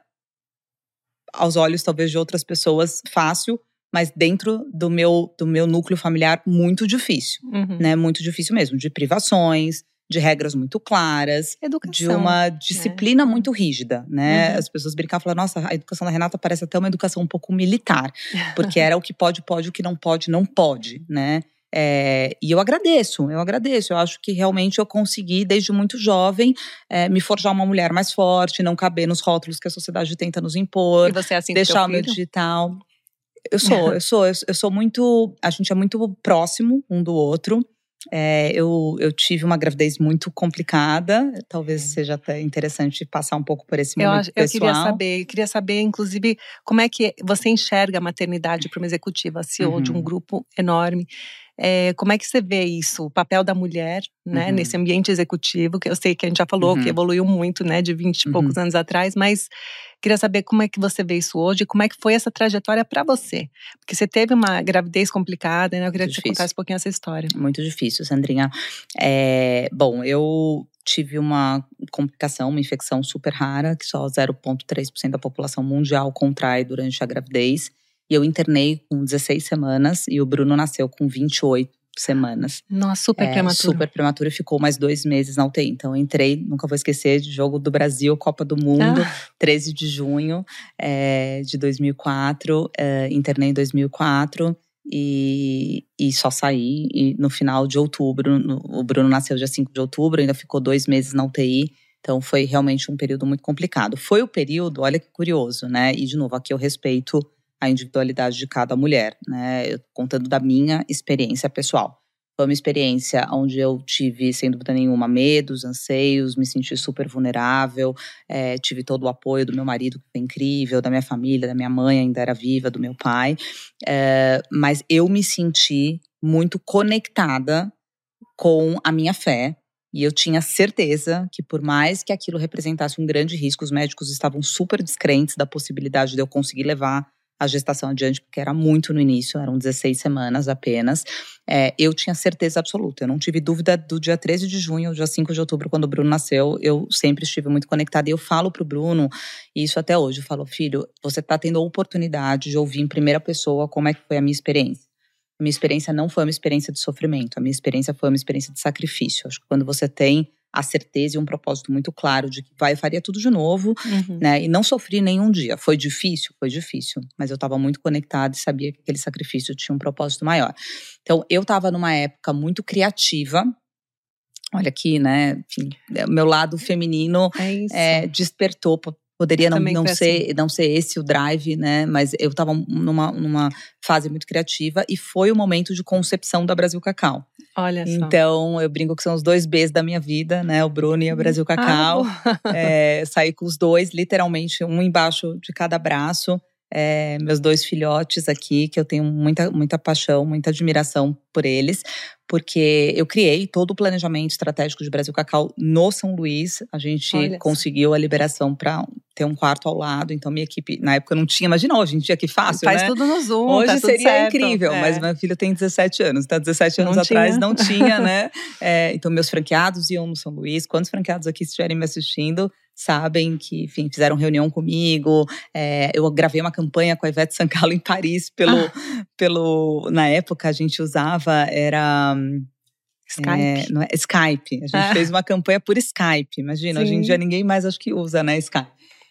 aos olhos talvez de outras pessoas fácil, mas dentro do meu do meu núcleo familiar muito difícil, Uhum. né? Muito difícil mesmo, de privações, de regras muito claras, Educação. de uma disciplina muito rígida, né? Uhum. As pessoas brincavam e falavam, nossa, a educação da Renata parece até uma educação um pouco militar, porque era o que pode, pode, o que não pode, não pode, né? É, e eu agradeço, eu agradeço. Eu acho que realmente eu consegui, desde muito jovem, é, me forjar uma mulher mais forte, não caber nos rótulos que a sociedade tenta nos impor, E você é assim deixar o meu digital. Eu sou, eu sou, eu sou muito. A gente é muito próximo um do outro. É, eu, eu tive uma gravidez muito complicada. Talvez seja até interessante passar um pouco por esse Eu, momento acho- eu pessoal. queria saber, eu queria saber, inclusive, como é que você enxerga a maternidade para uma executiva, CEO de um Uhum. grupo enorme. É, como é que você vê isso, o papel da mulher, né, Uhum. nesse ambiente executivo, que eu sei que a gente já falou Uhum. que evoluiu muito, né, de 20 e poucos anos atrás, mas queria saber como é que você vê isso hoje, como é que foi essa trajetória para você, porque você teve uma gravidez complicada, né? Eu queria que Muito você difícil. contasse um pouquinho essa história. Muito difícil, Sandrinha. É, bom, eu tive uma complicação, uma infecção super rara, que só 0,3% da população mundial contrai durante a gravidez. E eu internei com 16 semanas e o Bruno nasceu com 28 semanas. Nossa, super É, prematuro. Super prematuro e ficou mais dois meses na UTI. Então, eu entrei, nunca vou esquecer, de jogo do Brasil, Copa do Mundo, Ah. 13 de junho é, de 2004. é, internei em 2004 e, e só saí e no final de outubro. no- o Bruno nasceu dia 5 de outubro, ainda ficou dois meses na UTI. Então, foi realmente um período muito complicado. Foi o período, olha que curioso, né? E, de novo, aqui eu respeito a individualidade de cada mulher, né? Eu contando da minha experiência pessoal. Foi uma experiência onde eu tive, sem dúvida nenhuma, medos, anseios, me senti super vulnerável, eh, tive todo o apoio do meu marido, que foi incrível, da minha família, da minha mãe, ainda era viva, do meu pai. Eh, mas eu me senti muito conectada com a minha fé. E eu tinha certeza que, por mais que aquilo representasse um grande risco, os médicos estavam super descrentes da possibilidade de eu conseguir levar a gestação adiante, porque era muito no início, eram 16 semanas apenas. É, eu tinha certeza absoluta. Eu não tive dúvida do dia 13 de junho dia 5 de outubro, quando o Bruno nasceu. Eu sempre estive muito conectada. E eu falo pro Bruno, isso até hoje, eu falo, filho, você tá tendo a oportunidade de ouvir em primeira pessoa como é que foi a minha experiência. A minha experiência não foi uma experiência de sofrimento, a minha experiência foi uma experiência de sacrifício. Acho que quando você tem a certeza e um propósito muito claro de que vai, eu faria tudo de novo, Uhum. né? E não sofri nenhum dia. Foi difícil? Foi difícil. Mas eu estava muito conectada e sabia que aquele sacrifício tinha um propósito maior. Então, eu estava numa época muito criativa. Olha aqui, né? Enfim, é, meu lado feminino É é, despertou. Po- Poderia não, não, foi assim. ser, não ser esse o drive, né? Mas eu estava numa, numa fase muito criativa e foi o momento de concepção da Brasil Cacau. Olha só. Então, eu brinco que são os dois Bs da minha vida, né? O Bruno e a Brasil Cacau. Ah. É, saí com os dois, literalmente, um embaixo de cada braço. É, meus dois filhotes aqui, que eu tenho muita, muita paixão, muita admiração por eles, porque eu criei todo o planejamento estratégico de Brasil Cacau no São Luís. A gente Olha conseguiu a liberação para ter um quarto ao lado, então minha equipe, na época não tinha, imagina hoje em dia que fácil, Faz né? tudo no Zoom. Hoje tá seria certo. incrível, É. mas meu filho tem 17 anos, tá? 17 anos Não atrás tinha. não tinha, né? É, então, meus franqueados iam no São Luís. Quantos franqueados aqui estiverem me assistindo sabem que, enfim, fizeram reunião comigo. É, eu gravei uma campanha com a Ivete Sangalo em Paris pelo, Ah. pelo. Na época a gente usava, era. Skype. É, não é, Skype. A gente Ah. fez uma campanha por Skype. Imagina, hoje em Sim. dia ninguém mais acho que usa, né, Skype.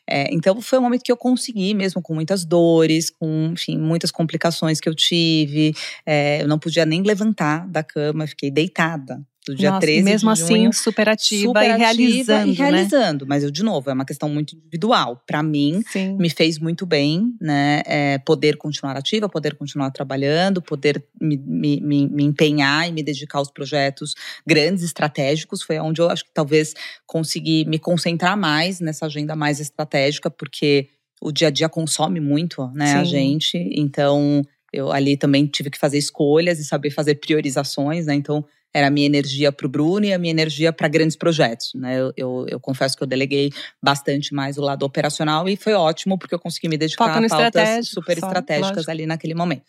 É, então foi um momento que eu consegui, mesmo com muitas dores, com enfim, muitas complicações que eu tive. É, eu não podia nem levantar da cama, fiquei deitada. Do dia Nossa, 13 mesmo de junho. assim, super ativa super e realizando, e realizando. Mas eu, de novo, é uma questão muito individual. Para mim, né? Sim. me fez muito bem, né? É, poder continuar ativa, poder continuar trabalhando, poder me, me, me, me empenhar e me dedicar aos projetos grandes, estratégicos. Foi onde eu acho que talvez consegui me concentrar mais nessa agenda mais estratégica, porque o dia a dia consome muito, né, a Sim. gente. Então, eu ali também tive que fazer escolhas e saber fazer priorizações, né? Então, era a minha energia para o Bruno e a minha energia para grandes projetos, né? Eu, eu, eu confesso que eu deleguei bastante mais o lado operacional e foi ótimo porque eu consegui me dedicar Foca a pautas super só, estratégicas lógico. ali naquele momento.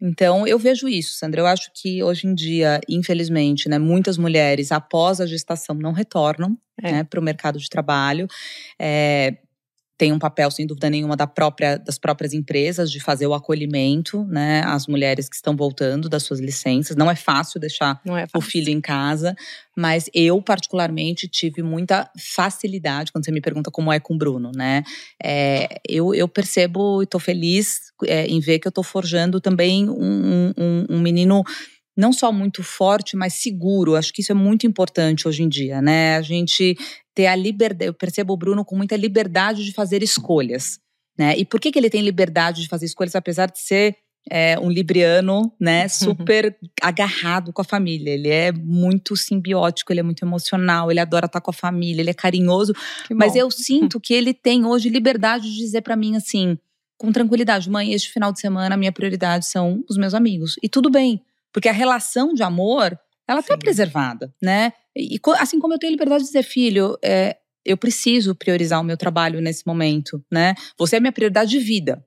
Então, eu vejo isso, Sandra. Eu acho que hoje em dia, infelizmente, né, muitas mulheres após a gestação não retornam É. né, para o mercado de trabalho. É, tem um papel, sem dúvida nenhuma, da própria, das próprias empresas de fazer o acolhimento, né, às mulheres que estão voltando das suas licenças. Não é fácil deixar é o fácil. filho em casa, mas eu particularmente tive muita facilidade quando você me pergunta como é com o Bruno, né? É, eu, eu percebo e estou feliz é, em ver que eu estou forjando também um, um, um menino não só muito forte, mas seguro. Acho que isso é muito importante hoje em dia, né? A gente ter a liberdade. Eu percebo o Bruno com muita liberdade de fazer escolhas, né? E por que, que ele tem liberdade de fazer escolhas, apesar de ser é, um libriano, né, super agarrado com a família. Ele é muito simbiótico, ele é muito emocional, ele adora estar com a família, ele é carinhoso. Mas eu sinto que ele tem hoje liberdade de dizer pra mim assim, com tranquilidade, mãe, este final de semana a minha prioridade são os meus amigos. E tudo bem, porque a relação de amor, ela tá Sim. preservada, né? E assim como eu tenho liberdade de dizer, filho, é, eu preciso priorizar o meu trabalho nesse momento, né? Você é minha prioridade de vida.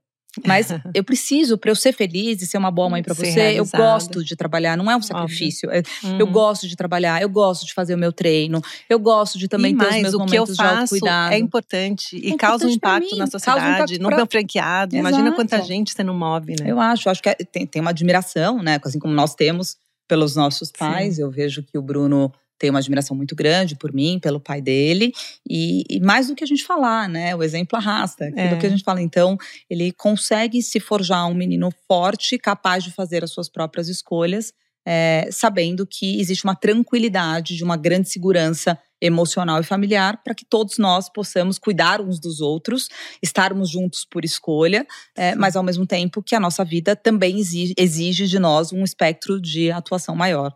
Mas eu preciso, para eu ser feliz e ser uma boa mãe para você, eu realizada. gosto de trabalhar, não é um sacrifício. é- Eu Uhum. gosto de trabalhar, eu gosto de fazer o meu treino, eu gosto de também e ter mais, os meus o que eu momentos de faço autocuidado. é importante e É causa um importante impacto na um sociedade, impacto no pra- franqueado. Imagina quanta Exato. gente você não move, né? Eu acho, acho que é- tem, tem uma admiração, né? Assim como nós temos pelos nossos pais. Eu vejo que o Bruno tem uma admiração muito grande por mim, pelo pai dele. E, e mais do que a gente falar, né? O exemplo arrasta. É. que a gente fala. Então, ele consegue se forjar um menino forte, capaz de fazer as suas próprias escolhas, é, sabendo que existe uma tranquilidade, de uma grande segurança emocional e familiar para que todos nós possamos cuidar uns dos outros, estarmos juntos por escolha, é, mas ao mesmo tempo que a nossa vida também exige, exige de nós um espectro de atuação maior.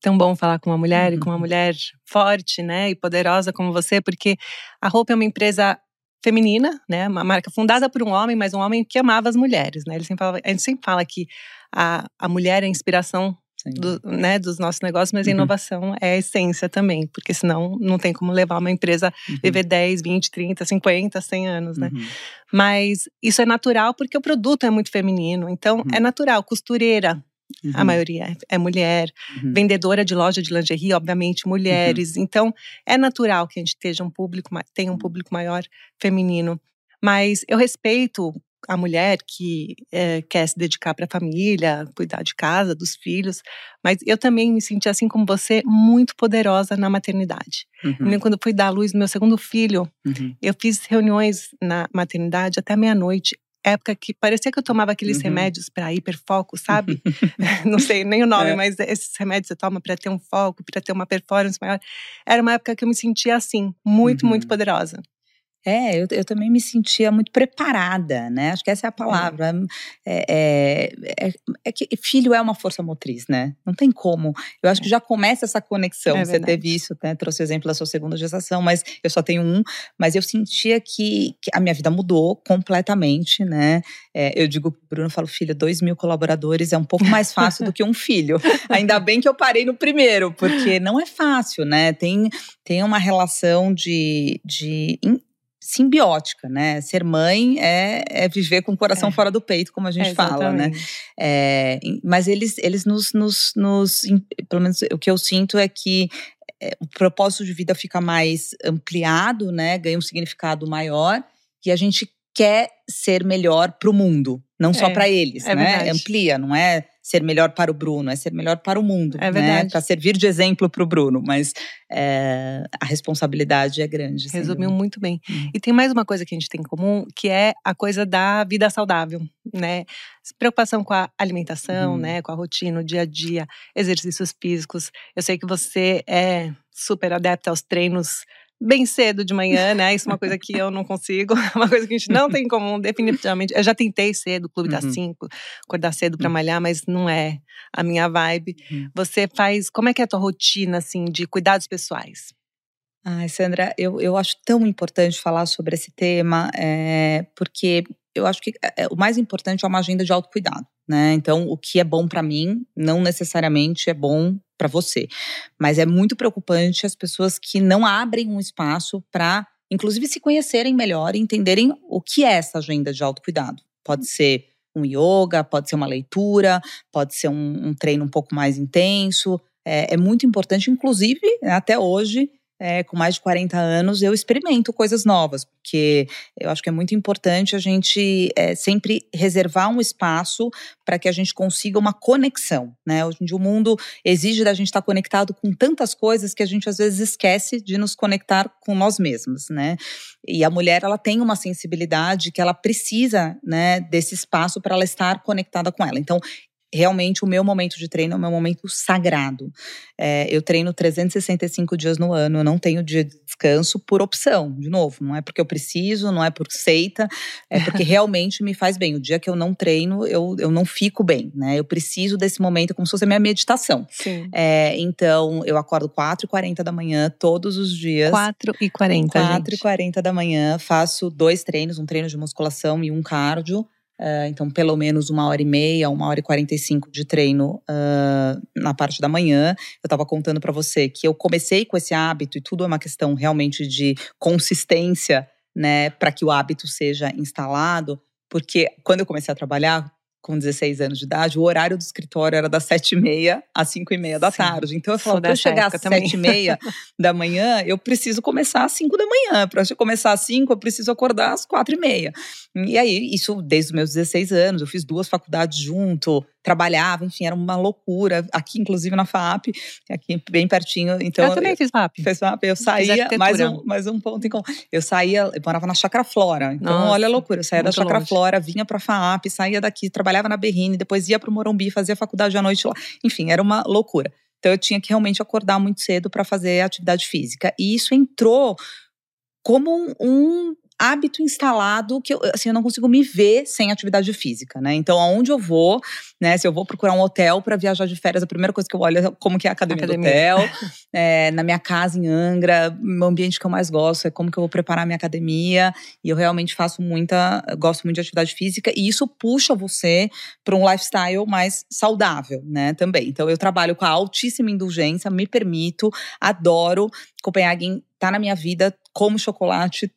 tão bom falar com uma mulher e com uma Uhum. mulher forte, né, e poderosa como você, porque a Roupa é uma empresa feminina, né, uma marca fundada por um homem, mas um homem que amava as mulheres, né. Ele sempre fala, a gente sempre fala que a, a mulher é a inspiração. Do, né, dos nossos negócios, mas a Uhum. inovação é a essência também, porque senão não tem como levar uma empresa Uhum. viver 10, 20, 30, 50, 100 anos, né. Uhum. Mas isso é natural porque o produto é muito feminino, então Uhum. é natural. Costureira, a Uhum. maioria é- é mulher Uhum. vendedora de loja de lingerie, obviamente, mulheres. Então, é natural que a gente esteja um público, tenha um público maior feminino. Mas eu respeito a mulher que eh, quer se dedicar para a família, cuidar de casa, dos filhos. Mas eu também me senti, assim como você, muito poderosa na maternidade. Uhum. quando eu fui dar à luz no meu segundo filho, Uhum. eu fiz reuniões na maternidade até meia-noite. Época que parecia que eu tomava aqueles Uhum. remédios para hiperfoco, sabe? Não sei nem o nome, É. mas esses remédios você toma para ter um foco, para ter uma performance maior. Era uma época que eu me sentia assim, muito, Uhum. muito poderosa. É, eu, eu também me sentia muito preparada, né? Acho que essa é a palavra. É, é, é- é que filho é uma força motriz, né? Não tem como. Eu acho que já começa essa conexão. É Você teve isso, né? Trouxe o exemplo da sua segunda gestação, mas eu só tenho um. Mas eu sentia que, que a minha vida mudou completamente, né? É, eu digo Bruno, eu falo, filho, dois mil colaboradores é um pouco mais fácil do que um filho. Ainda bem que eu parei no primeiro, porque não é fácil, né? Tem, tem uma relação de, de simbiótica, né? Ser mãe é, é viver com o coração É. fora do peito, como a gente É, fala, né? É, mas eles, eles nos, nos, nos- Pelo menos o que eu sinto é que é, o propósito de vida fica mais ampliado, né? Ganha um significado maior. E a gente quer ser melhor para o mundo, não só É, para eles, é né? verdade. Amplia, não é ser melhor para o Bruno, é ser melhor para o mundo, É né? verdade. Para servir de exemplo para o Bruno, mas é, a responsabilidade é grande. Resumiu muito bem. Hum. E tem mais uma coisa que a gente tem em comum, que é a coisa da vida saudável, né? Preocupação com a alimentação, Uhum. né? Com a rotina, o dia a dia, exercícios físicos. Eu sei que você é super adepta aos treinos bem cedo de manhã, né? Isso é uma coisa que eu não consigo, é uma coisa que a gente não tem em comum, definitivamente. Eu já tentei cedo, o clube das Uhum. cinco, acordar cedo pra Uhum. malhar, mas não é a minha vibe. Uhum. Você faz, como é que é a tua rotina, assim, de cuidados pessoais? Ai, Sandra, eu, eu acho tão importante falar sobre esse tema, é, porque eu acho que é, o mais importante é uma agenda de autocuidado, né? Então, o que é bom para mim, não necessariamente é bom para você. Mas é muito preocupante as pessoas que não abrem um espaço para, inclusive, se conhecerem melhor e entenderem o que é essa agenda de autocuidado. Pode ser um yoga, pode ser uma leitura, pode ser um, um treino um pouco mais intenso. É, é muito importante, inclusive, até hoje, é, com mais de 40 anos, eu experimento coisas novas, porque eu acho que é muito importante a gente é, sempre reservar um espaço para que a gente consiga uma conexão, né? Hoje em dia o mundo exige da gente estar conectado com tantas coisas que a gente às vezes esquece de nos conectar com nós mesmos, né? E a mulher ela tem uma sensibilidade que ela precisa, né, desse espaço para ela estar conectada com ela. Então realmente o meu momento de treino é o meu momento sagrado. É, eu treino 365 dias no ano, eu não tenho dia de descanso por opção, de novo, não é porque eu preciso, não é por seita, é porque realmente me faz bem. O dia que eu não treino, eu, eu não fico bem, né? Eu preciso desse momento como se fosse a minha meditação. Sim. É, então, eu acordo 4h40 da manhã todos os dias. 4 e 40, 4 e gente. 40 da manhã, faço dois treinos, um treino de musculação e um cardio. Uh, então, pelo menos uma hora e meia, uma hora e quarenta e cinco de treino uh, na parte da manhã. Eu estava contando para você que eu comecei com esse hábito e tudo é uma questão realmente de consistência, né, para que o hábito seja instalado. Porque quando eu comecei a trabalhar, com 16 anos de idade, o horário do escritório era das 7h30 às 5h30 da Sim, tarde. Então eu falava, para eu chegar às época também. 7h30 da manhã, eu preciso começar às 5 da manhã. Para começar às 5, eu preciso acordar às 4h30. E aí, isso desde os meus 16 anos, eu fiz duas faculdades junto, trabalhava, enfim, era uma loucura. Aqui, inclusive, na FAP, aqui bem pertinho. Então, eu também fiz VAP. Fez FAP, eu saía, mais um, mais um ponto em comum. Eu saía, eu morava na Chácara Flora. Então, Nossa, olha a loucura. Eu saía da Chácara longe. Flora, vinha pra FAP, saía daqui, trabalhava na Berrine, depois ia pro Morumbi, fazia faculdade à noite lá. Enfim, era uma loucura. Então, eu tinha que realmente acordar muito cedo para fazer atividade física. E isso entrou como um, um hábito instalado que eu, assim, eu não consigo me ver sem atividade física, né? Então, aonde eu vou, né? Se eu vou procurar um hotel para viajar de férias, a primeira coisa que eu olho é como que é a academia, Academia. do hotel. É, na minha casa em Angra, o ambiente que eu mais gosto é como que eu vou preparar a minha academia. E eu realmente faço muita, gosto muito de atividade física e isso puxa você para um lifestyle mais saudável, né? Também. Então, eu trabalho com a altíssima indulgência, me permito, adoro. Copenhagen tá na minha vida como chocolate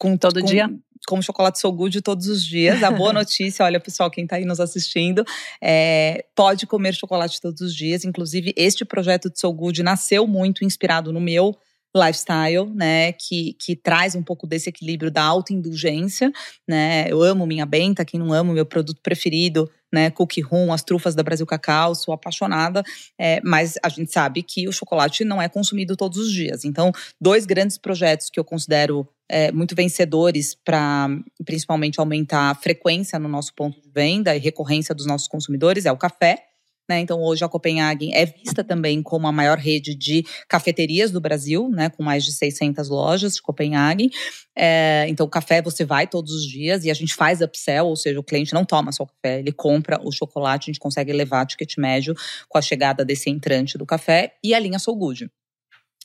com Todo com- dia? Como chocolate so good todos os dias. A boa notícia, olha, pessoal, quem tá aí nos assistindo, é, pode comer chocolate todos os dias. Inclusive, este projeto de So Good nasceu muito inspirado no meu lifestyle, né, que, que traz um pouco desse equilíbrio da autoindulgência, né, eu amo minha benta, quem não ama, meu produto preferido, né, cookie room, as trufas da Brasil Cacau, sou apaixonada, é, mas a gente sabe que o chocolate não é consumido todos os dias, então dois grandes projetos que eu considero é, muito vencedores para principalmente aumentar a frequência no nosso ponto de venda e recorrência dos nossos consumidores é o café, né? Então, hoje a Copenhagen é vista também como a maior rede de cafeterias do Brasil, né? com mais de 600 lojas de Copenhagen. É, então, o café você vai todos os dias e a gente faz upsell, ou seja, o cliente não toma só o café, ele compra o chocolate, a gente consegue elevar o ticket médio com a chegada desse entrante do café e a linha Soul Good.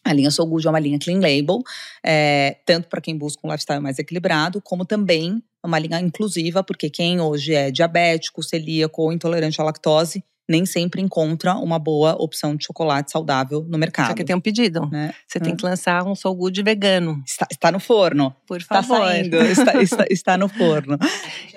A linha Soul Good é uma linha clean label, é, tanto para quem busca um lifestyle mais equilibrado, como também uma linha inclusiva, porque quem hoje é diabético, celíaco ou intolerante à lactose, nem sempre encontra uma boa opção de chocolate saudável no mercado. Só que tem um pedido. né? Você tem Hum. que lançar um Soul Good vegano, Está, está no forno. por Está favor. saindo. Está, está, está no forno.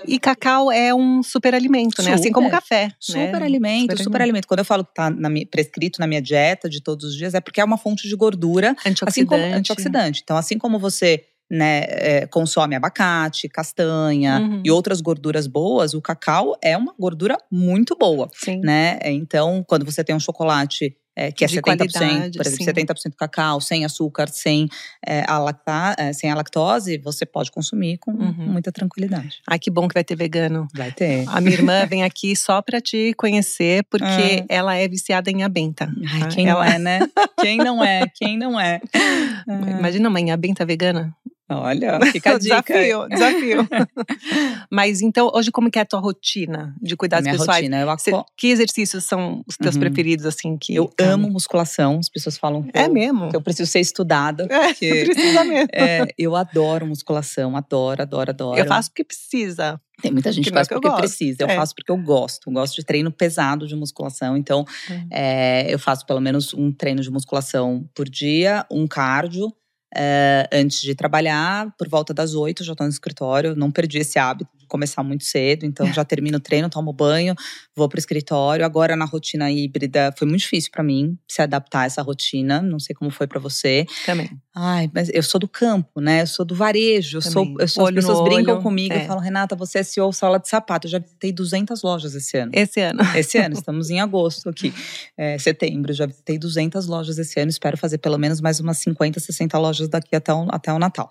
E cacau é um super alimento, né? Assim Super. como o café. né? Super alimento, Super super, alimento. Quando eu falo que está prescrito na minha dieta de todos os dias, é porque é uma fonte de gordura, assim como Antioxidante. antioxidante. Então, assim como você né, é, consome abacate, castanha Uhum. e outras gorduras boas, o cacau é uma gordura muito boa, Sim. né? Então, quando você tem um chocolate é, que é De 70%, qualidade, por exemplo, sim. 70% cacau, sem açúcar, sem, é, a lacta, é, sem a lactose, você pode consumir com Uhum. muita tranquilidade. Ai, que bom que vai ter vegano. Vai ter. A minha irmã vem aqui só pra te conhecer, porque Ah. ela é viciada em abenta. Ai, tá? quem não ela... é, né? Quem não é? Quem não é? Ah, Imagina mãe, abenta vegana? Olha, fica a dica. Desafio, desafio. Mas então, hoje como que é a tua rotina de cuidados Minha pessoais? rotina, eu, aco- que exercícios são os teus Uhum. preferidos, assim, que… eu amo musculação. As pessoas falam que, É eu, mesmo? que eu preciso ser estudada. É, porque, precisa mesmo. é, eu adoro musculação, adoro, adoro, adoro. Eu faço porque precisa. Tem muita gente que é faz eu porque precisa. Eu É. faço porque eu gosto. Eu gosto de treino pesado de musculação. Então, Uhum. é, eu faço pelo menos um treino de musculação por dia, um cardio. É, antes de trabalhar, por volta das oito, já estou no escritório. Não perdi esse hábito começar muito cedo, então já termino o treino, tomo banho, vou para o escritório. Agora na rotina híbrida foi muito difícil para mim se adaptar a essa rotina. Não sei como foi para você. Também. Ai, mas eu sou do campo, né? Eu sou do varejo. Eu sou, eu sou, as Olho pessoas brincam olho, comigo é. e falam, Renata, você é CEO sala de sapato. Eu já visitei 200 lojas esse ano. Esse ano. Esse ano, estamos em agosto aqui, é, setembro. Já visitei 200 lojas esse ano. Espero fazer pelo menos mais umas 50, 60 lojas daqui até o, até o Natal.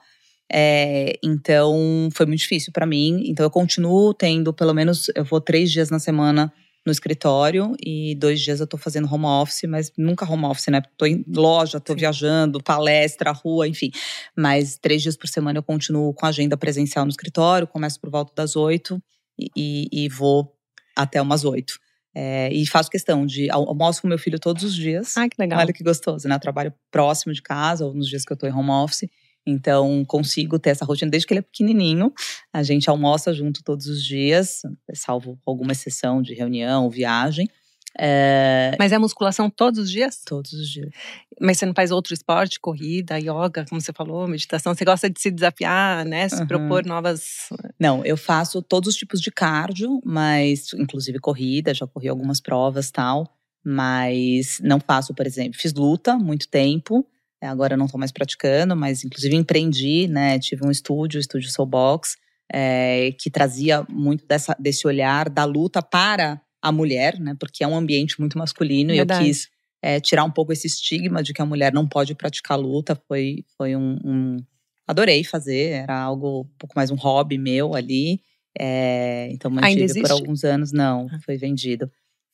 É, então, foi muito difícil para mim. Então, eu continuo tendo pelo menos, eu vou três dias na semana no escritório e dois dias eu tô fazendo home office, mas nunca home office, né? Tô em loja, tô Sim. viajando, palestra, rua, enfim. Mas três dias por semana eu continuo com a agenda presencial no escritório, começo por volta das oito e, e- e vou até umas oito. É, e faço questão de al- almoço com meu filho todos os dias. Ai, que legal. Olha que gostoso, né? Eu trabalho próximo de casa, ou nos dias que eu tô em home office. Então, consigo ter essa rotina desde que ele é pequenininho. A gente almoça junto todos os dias, salvo alguma exceção de reunião, viagem. É, Mas é musculação todos os dias? todos os dias. Mas você não faz outro esporte, corrida, yoga, como você falou, meditação? Você gosta de se desafiar, né? Se Aham. propor novas. Não, eu faço todos os tipos de cardio, mas inclusive corrida, já corri algumas provas tal, mas não faço, por exemplo, fiz luta muito tempo, agora eu não estou mais praticando, mas inclusive empreendi, né? Tive um estúdio, o estúdio Soul Box, é, que trazia muito dessa, desse olhar da luta para a mulher, né? Porque é um ambiente muito masculino e eu Verdade. quis é, tirar um pouco esse estigma de que a mulher não pode praticar luta. Foi, foi um, um- Adorei fazer, era algo um pouco mais um hobby meu ali. É, então mantive por alguns anos, não, foi vendido.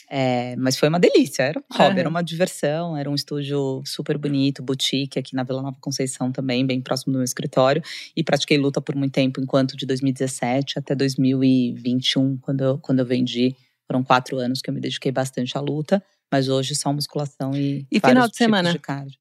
É, mas foi uma delícia, era um hobby, era uma diversão, era um estúdio super bonito, boutique, aqui na Vila Nova Conceição também, bem próximo do meu escritório. E pratiquei luta por muito tempo, enquanto de 2017 até 2021, quando eu, quando eu vendi. Foram quatro anos que eu me dediquei bastante à luta, mas hoje só musculação e. E final de semana? De cardio.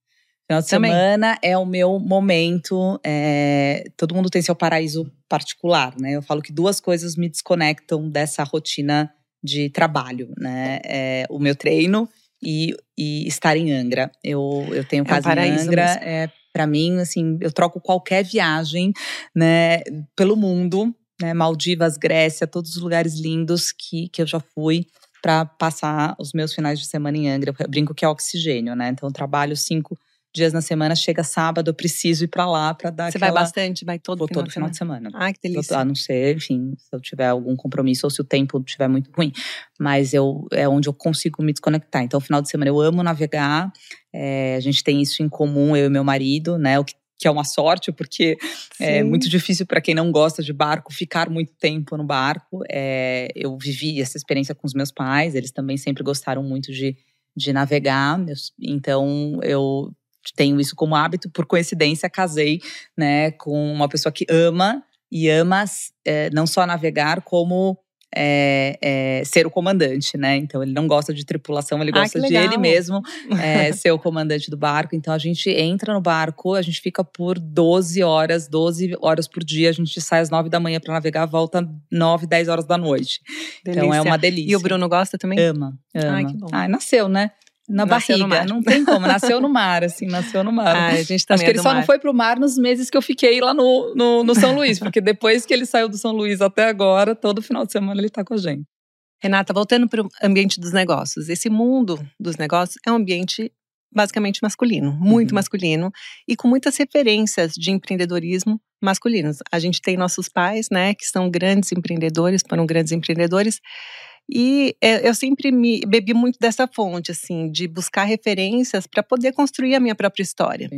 Final de Também? semana é o meu momento. é, todo mundo tem seu paraíso particular, né? Eu falo que duas coisas me desconectam dessa rotina de trabalho, né? É, o meu treino e, e estar em Angra. Eu, eu tenho É casa em paraíso Angra. mesmo. É, para mim, assim, eu troco qualquer viagem, né, pelo mundo, né? Maldivas, Grécia, todos os lugares lindos que, que eu já fui para passar os meus finais de semana em Angra. Eu brinco que é oxigênio, né? Então eu trabalho cinco dias na semana, chega sábado, eu preciso ir para lá para dar Você vai aquela bastante, vai todo Vou final todo de final semana. de semana. Ai, que delícia. A não ser, enfim, se eu tiver algum compromisso ou se o tempo estiver muito ruim. Mas eu, é onde eu consigo me desconectar. Então, final de semana eu amo navegar. é, a gente tem isso em comum, eu e meu marido, né? O que, que é uma sorte, porque é Sim. muito difícil para quem não gosta de barco ficar muito tempo no barco. É, eu vivi essa experiência com os meus pais, eles também sempre gostaram muito de, de navegar. Então, eu tenho isso como hábito. Por coincidência, casei né, com uma pessoa que ama e ama é, não só navegar, como é, é, ser o comandante, né? Então ele não gosta de tripulação, ele Ah, gosta que de ele mesmo é, ser o comandante do barco. Então a gente entra no barco, a gente fica por 12 horas, 12 horas por dia. A gente sai às 9 da manhã para navegar, volta 9, 10 horas da noite. Então é Delícia. uma delícia. E o Bruno gosta também? ama, ama. Ai, que bom. Ai, nasceu, né? Na Nasceu barriga, mar. não tem como, nasceu no mar, assim, nasceu no mar. A gente também Acho que é ele só mar. não foi pro mar nos meses que eu fiquei lá no, no, no São Luís, porque depois que ele saiu do São Luís até agora, todo final de semana ele tá com a gente. Renata, voltando para o ambiente dos negócios. Esse mundo dos negócios é um ambiente basicamente masculino, muito Uhum. masculino, e com muitas referências de empreendedorismo masculinos. A gente tem nossos pais, né, que são grandes empreendedores, foram grandes empreendedores, e é, eu sempre me bebi muito dessa fonte, assim, de buscar referências para poder construir a minha própria história.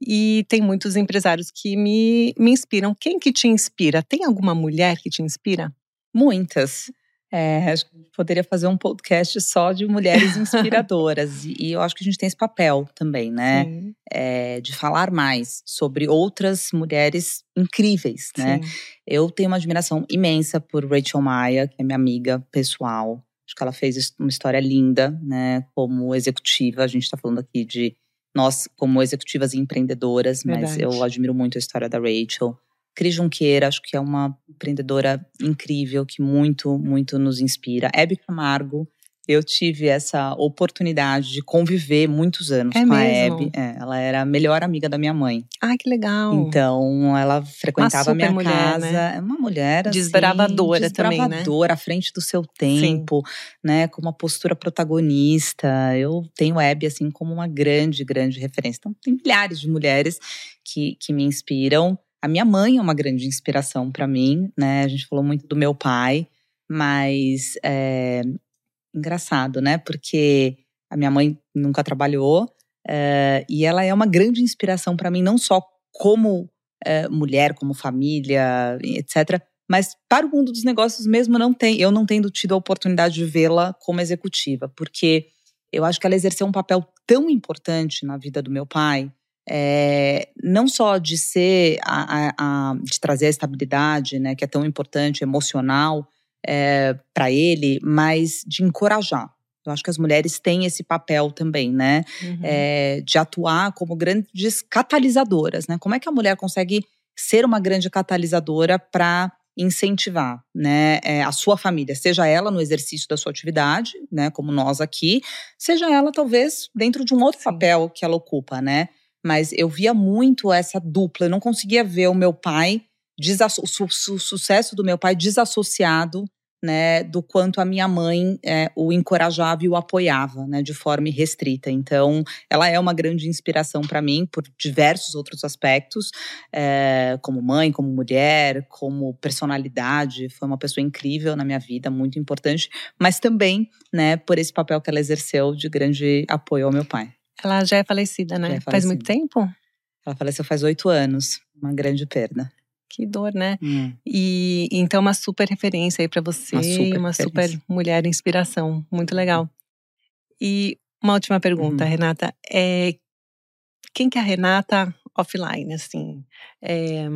E tem muitos empresários que me, me inspiram. Quem que te inspira? Tem alguma mulher que te inspira? Muitas. É, acho que poderia fazer um podcast só de mulheres inspiradoras. e, e, eu acho que a gente tem esse papel também, né? É, de falar mais sobre outras mulheres incríveis, né? Eu tenho uma admiração imensa por Rachel Maia, que é minha amiga pessoal. Acho que ela fez uma história linda, né? Como executiva. A gente está falando aqui de nós como executivas e empreendedoras, Verdade. mas eu admiro muito a história da Rachel. Cris Junqueira, acho que é uma empreendedora incrível que muito, muito nos inspira. Hebe Camargo, eu tive essa oportunidade de conviver muitos anos é com mesmo? a Hebe. É, ela era a melhor amiga da minha mãe. Ah, que legal. Então, ela frequentava a minha mulher, casa. Né? É uma mulher assim, desbravadora, desbravadora também, né? à frente do seu tempo, Sim. né, com uma postura protagonista. Eu tenho a Hebe assim como uma grande, grande referência. Então, tem milhares de mulheres que, que me inspiram. A minha mãe é uma grande inspiração para mim, né? A gente falou muito do meu pai, mas é engraçado, né? Porque a minha mãe nunca trabalhou é, e ela é uma grande inspiração para mim, não só como é, mulher, como família, etc., mas para o mundo dos negócios mesmo não tem, eu não tendo tido a oportunidade de vê-la como executiva, porque eu acho que ela exerceu um papel tão importante na vida do meu pai, é, não só de ser a, a, a, de trazer a estabilidade, né, que é tão importante, emocional é, para ele, mas de encorajar. Eu acho que as mulheres têm esse papel também, né, uhum. é, de atuar como grandes catalisadoras, né? Como é que a mulher consegue ser uma grande catalisadora para incentivar, né, é, a sua família, seja ela no exercício da sua atividade, né, como nós aqui, seja ela talvez dentro de um outro Sim. papel que ela ocupa, né? Mas eu via muito essa dupla. Eu não conseguia ver o meu pai, o su su sucesso do meu pai desassociado né, do quanto a minha mãe é, o encorajava e o apoiava, né, de forma restrita. Então, ela é uma grande inspiração para mim por diversos outros aspectos, é, como mãe, como mulher, como personalidade. Foi uma pessoa incrível na minha vida, muito importante, mas também, né, por esse papel que ela exerceu de grande apoio ao meu pai. Ela já é falecida, né? É. Faz muito tempo? Ela faleceu faz oito anos. Uma grande perda. Que dor, né? Hum. E então uma super referência aí para você, uma, super, uma super, mulher inspiração, muito legal. E uma última pergunta, hum. Renata, é quem que é a Renata offline, assim? É,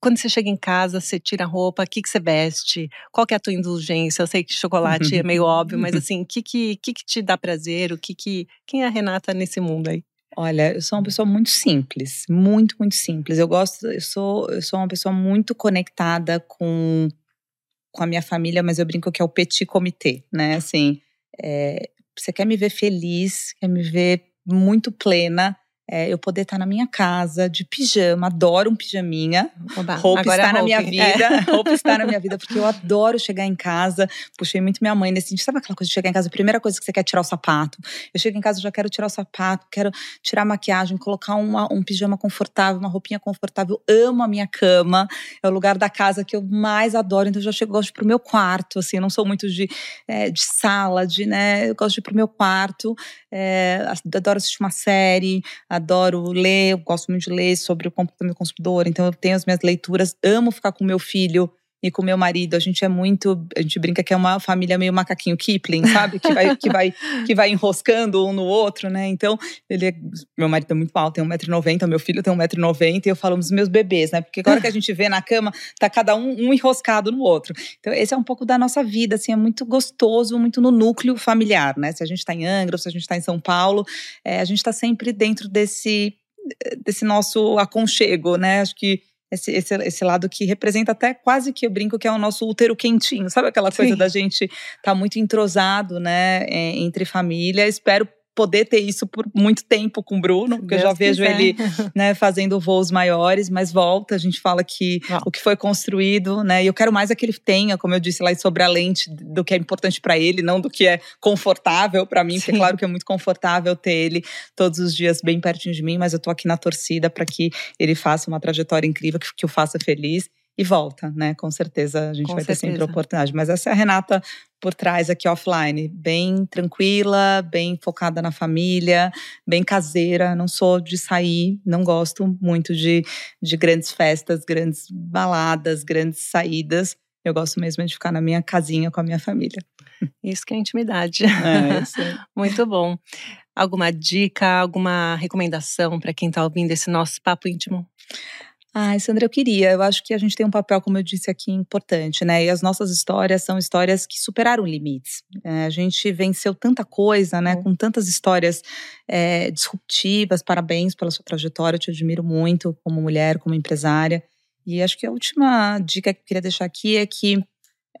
quando você chega em casa, você tira a roupa, o que, que você veste? Qual que é a tua indulgência? Eu sei que chocolate é meio óbvio, mas assim, o que, que, que, que te dá prazer? O que, que quem é a Renata nesse mundo aí? Olha, eu sou uma pessoa muito simples, muito, muito simples. Eu gosto, eu sou, eu sou uma pessoa muito conectada com, com a minha família, mas eu brinco que é o petit comitê, né? Assim, é, você quer me ver feliz, quer me ver muito plena, é, eu poder estar na minha casa de pijama, adoro um pijaminha. Oba, roupa está é na minha vida, é. roupa está na minha vida, porque eu adoro chegar em casa. Puxei muito minha mãe nesse sabe aquela coisa de chegar em casa, a primeira coisa que você quer é tirar o sapato. Eu chego em casa, já quero tirar o sapato, quero tirar a maquiagem, colocar uma, um pijama confortável, uma roupinha confortável. Eu amo a minha cama, é o lugar da casa que eu mais adoro, então eu já chego, gosto de ir pro meu quarto, assim, eu não sou muito de, é, de sala, de, né, eu gosto de ir pro meu quarto, é, adoro assistir uma série, adoro ler, eu gosto muito de ler sobre o comportamento do consumidor, então eu tenho as minhas leituras, amo ficar com meu filho e com meu marido, a gente é muito, a gente brinca que é uma família meio macaquinho Kipling, sabe? Que vai, que vai, que vai enroscando um no outro, né? Então, ele é, meu marido é muito alto, tem 1,90m, meu filho tem 1,90m, e eu falo dos meus bebês, né? Porque agora que a gente vê na cama, tá cada um, um enroscado no outro. Então, esse é um pouco da nossa vida, assim, é muito gostoso, muito no núcleo familiar, né? Se a gente tá em Angra, se a gente tá em São Paulo, é, a gente tá sempre dentro desse desse nosso aconchego, né? Acho que esse, esse, esse lado que representa até quase que eu brinco que é o nosso útero quentinho, sabe aquela coisa Sim. da gente estar tá muito entrosado, né, é, entre família. Espero poder ter isso por muito tempo com o Bruno, porque Deus eu já vejo quiser. ele né, fazendo voos maiores, mas volta, a gente fala que o que foi construído, né? E eu quero mais é que ele tenha, como eu disse lá sobre a lente, do que é importante para ele, não do que é confortável para mim, Sim. porque é claro que é muito confortável ter ele todos os dias bem pertinho de mim, mas eu tô aqui na torcida para que ele faça uma trajetória incrível, que, que o faça feliz e volta, né? Com certeza a gente Com vai certeza. ter sempre a oportunidade. Mas essa é a Renata por trás aqui offline, bem tranquila, bem focada na família, bem caseira. Não sou de sair, não gosto muito de, de grandes festas, grandes baladas, grandes saídas. Eu gosto mesmo de ficar na minha casinha com a minha família. Isso que é intimidade. É, isso. muito bom. Alguma dica, alguma recomendação para quem está ouvindo esse nosso papo íntimo? Ah, Sandra, eu queria. Eu acho que a gente tem um papel, como eu disse aqui, importante, né? E as nossas histórias são histórias que superaram limites. É, a gente venceu tanta coisa, né? Com tantas histórias é, disruptivas. Parabéns pela sua trajetória, eu te admiro muito como mulher, como empresária. E acho que a última dica que eu queria deixar aqui é que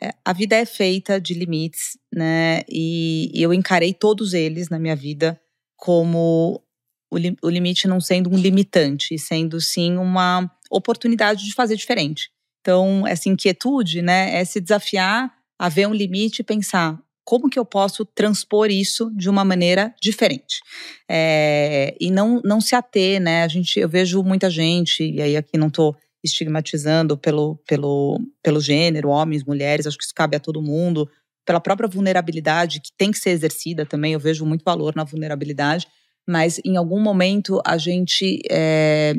é, a vida é feita de limites, né? E, e eu encarei todos eles na minha vida como o limite não sendo um limitante, sendo sim uma oportunidade de fazer diferente. Então, essa inquietude, né, é se desafiar a ver um limite e pensar como que eu posso transpor isso de uma maneira diferente é, e não não se ater, né? A gente, eu vejo muita gente e aí aqui não estou estigmatizando pelo pelo pelo gênero, homens, mulheres, acho que isso cabe a todo mundo, pela própria vulnerabilidade que tem que ser exercida também. Eu vejo muito valor na vulnerabilidade, mas em algum momento a gente é,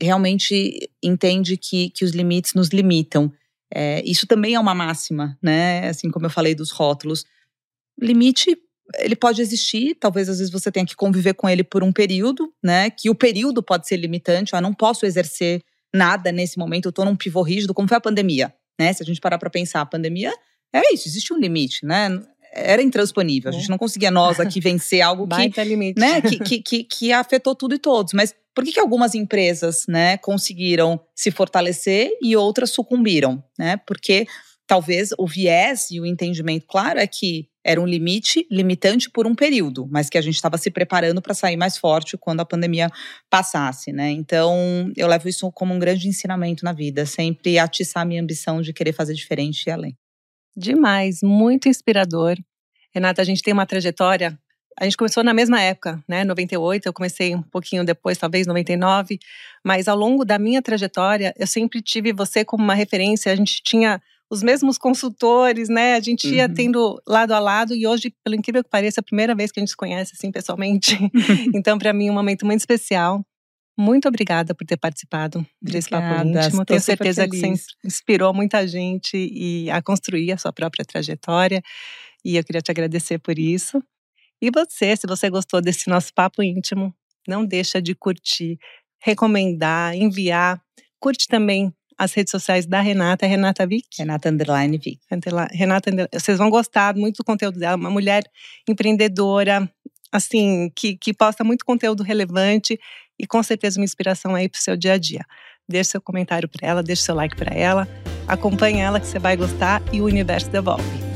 realmente entende que, que os limites nos limitam. É, isso também é uma máxima, né? Assim como eu falei dos rótulos. Limite, ele pode existir, talvez às vezes você tenha que conviver com ele por um período, né? Que o período pode ser limitante, ah, não posso exercer nada nesse momento, eu tô num pivô rígido, como foi a pandemia, né? Se a gente parar para pensar, a pandemia é isso, existe um limite, né? Era intransponível. A gente é. não conseguia nós aqui vencer algo que, limite. né, que, que, que, que, afetou tudo e todos. Mas por que, que algumas empresas né, conseguiram se fortalecer e outras sucumbiram? Né? Porque talvez o viés e o entendimento claro é que era um limite limitante por um período, mas que a gente estava se preparando para sair mais forte quando a pandemia passasse, né? Então, eu levo isso como um grande ensinamento na vida, sempre atiçar a minha ambição de querer fazer diferente e além. Demais, muito inspirador. Renata, a gente tem uma trajetória. A gente começou na mesma época, né? 98, eu comecei um pouquinho depois, talvez 99, mas ao longo da minha trajetória, eu sempre tive você como uma referência. A gente tinha os mesmos consultores, né? A gente ia uhum. tendo lado a lado e hoje, pelo incrível que pareça, é a primeira vez que a gente se conhece assim pessoalmente. então, para mim, é um momento muito especial. Muito obrigada por ter participado desse papo íntimo. Tenho certeza que você inspirou muita gente e a construir a sua própria trajetória. E eu queria te agradecer por isso. E você, se você gostou desse nosso papo íntimo, não deixa de curtir, recomendar, enviar. Curte também as redes sociais da Renata, é Renata Vick. Renata Underline Vick. Renata, vocês vão gostar muito do conteúdo dela. Uma mulher empreendedora, assim, que, que posta muito conteúdo relevante e com certeza uma inspiração aí para o seu dia a dia. Deixe seu comentário para ela, deixe seu like para ela, acompanhe ela que você vai gostar e o universo devolve.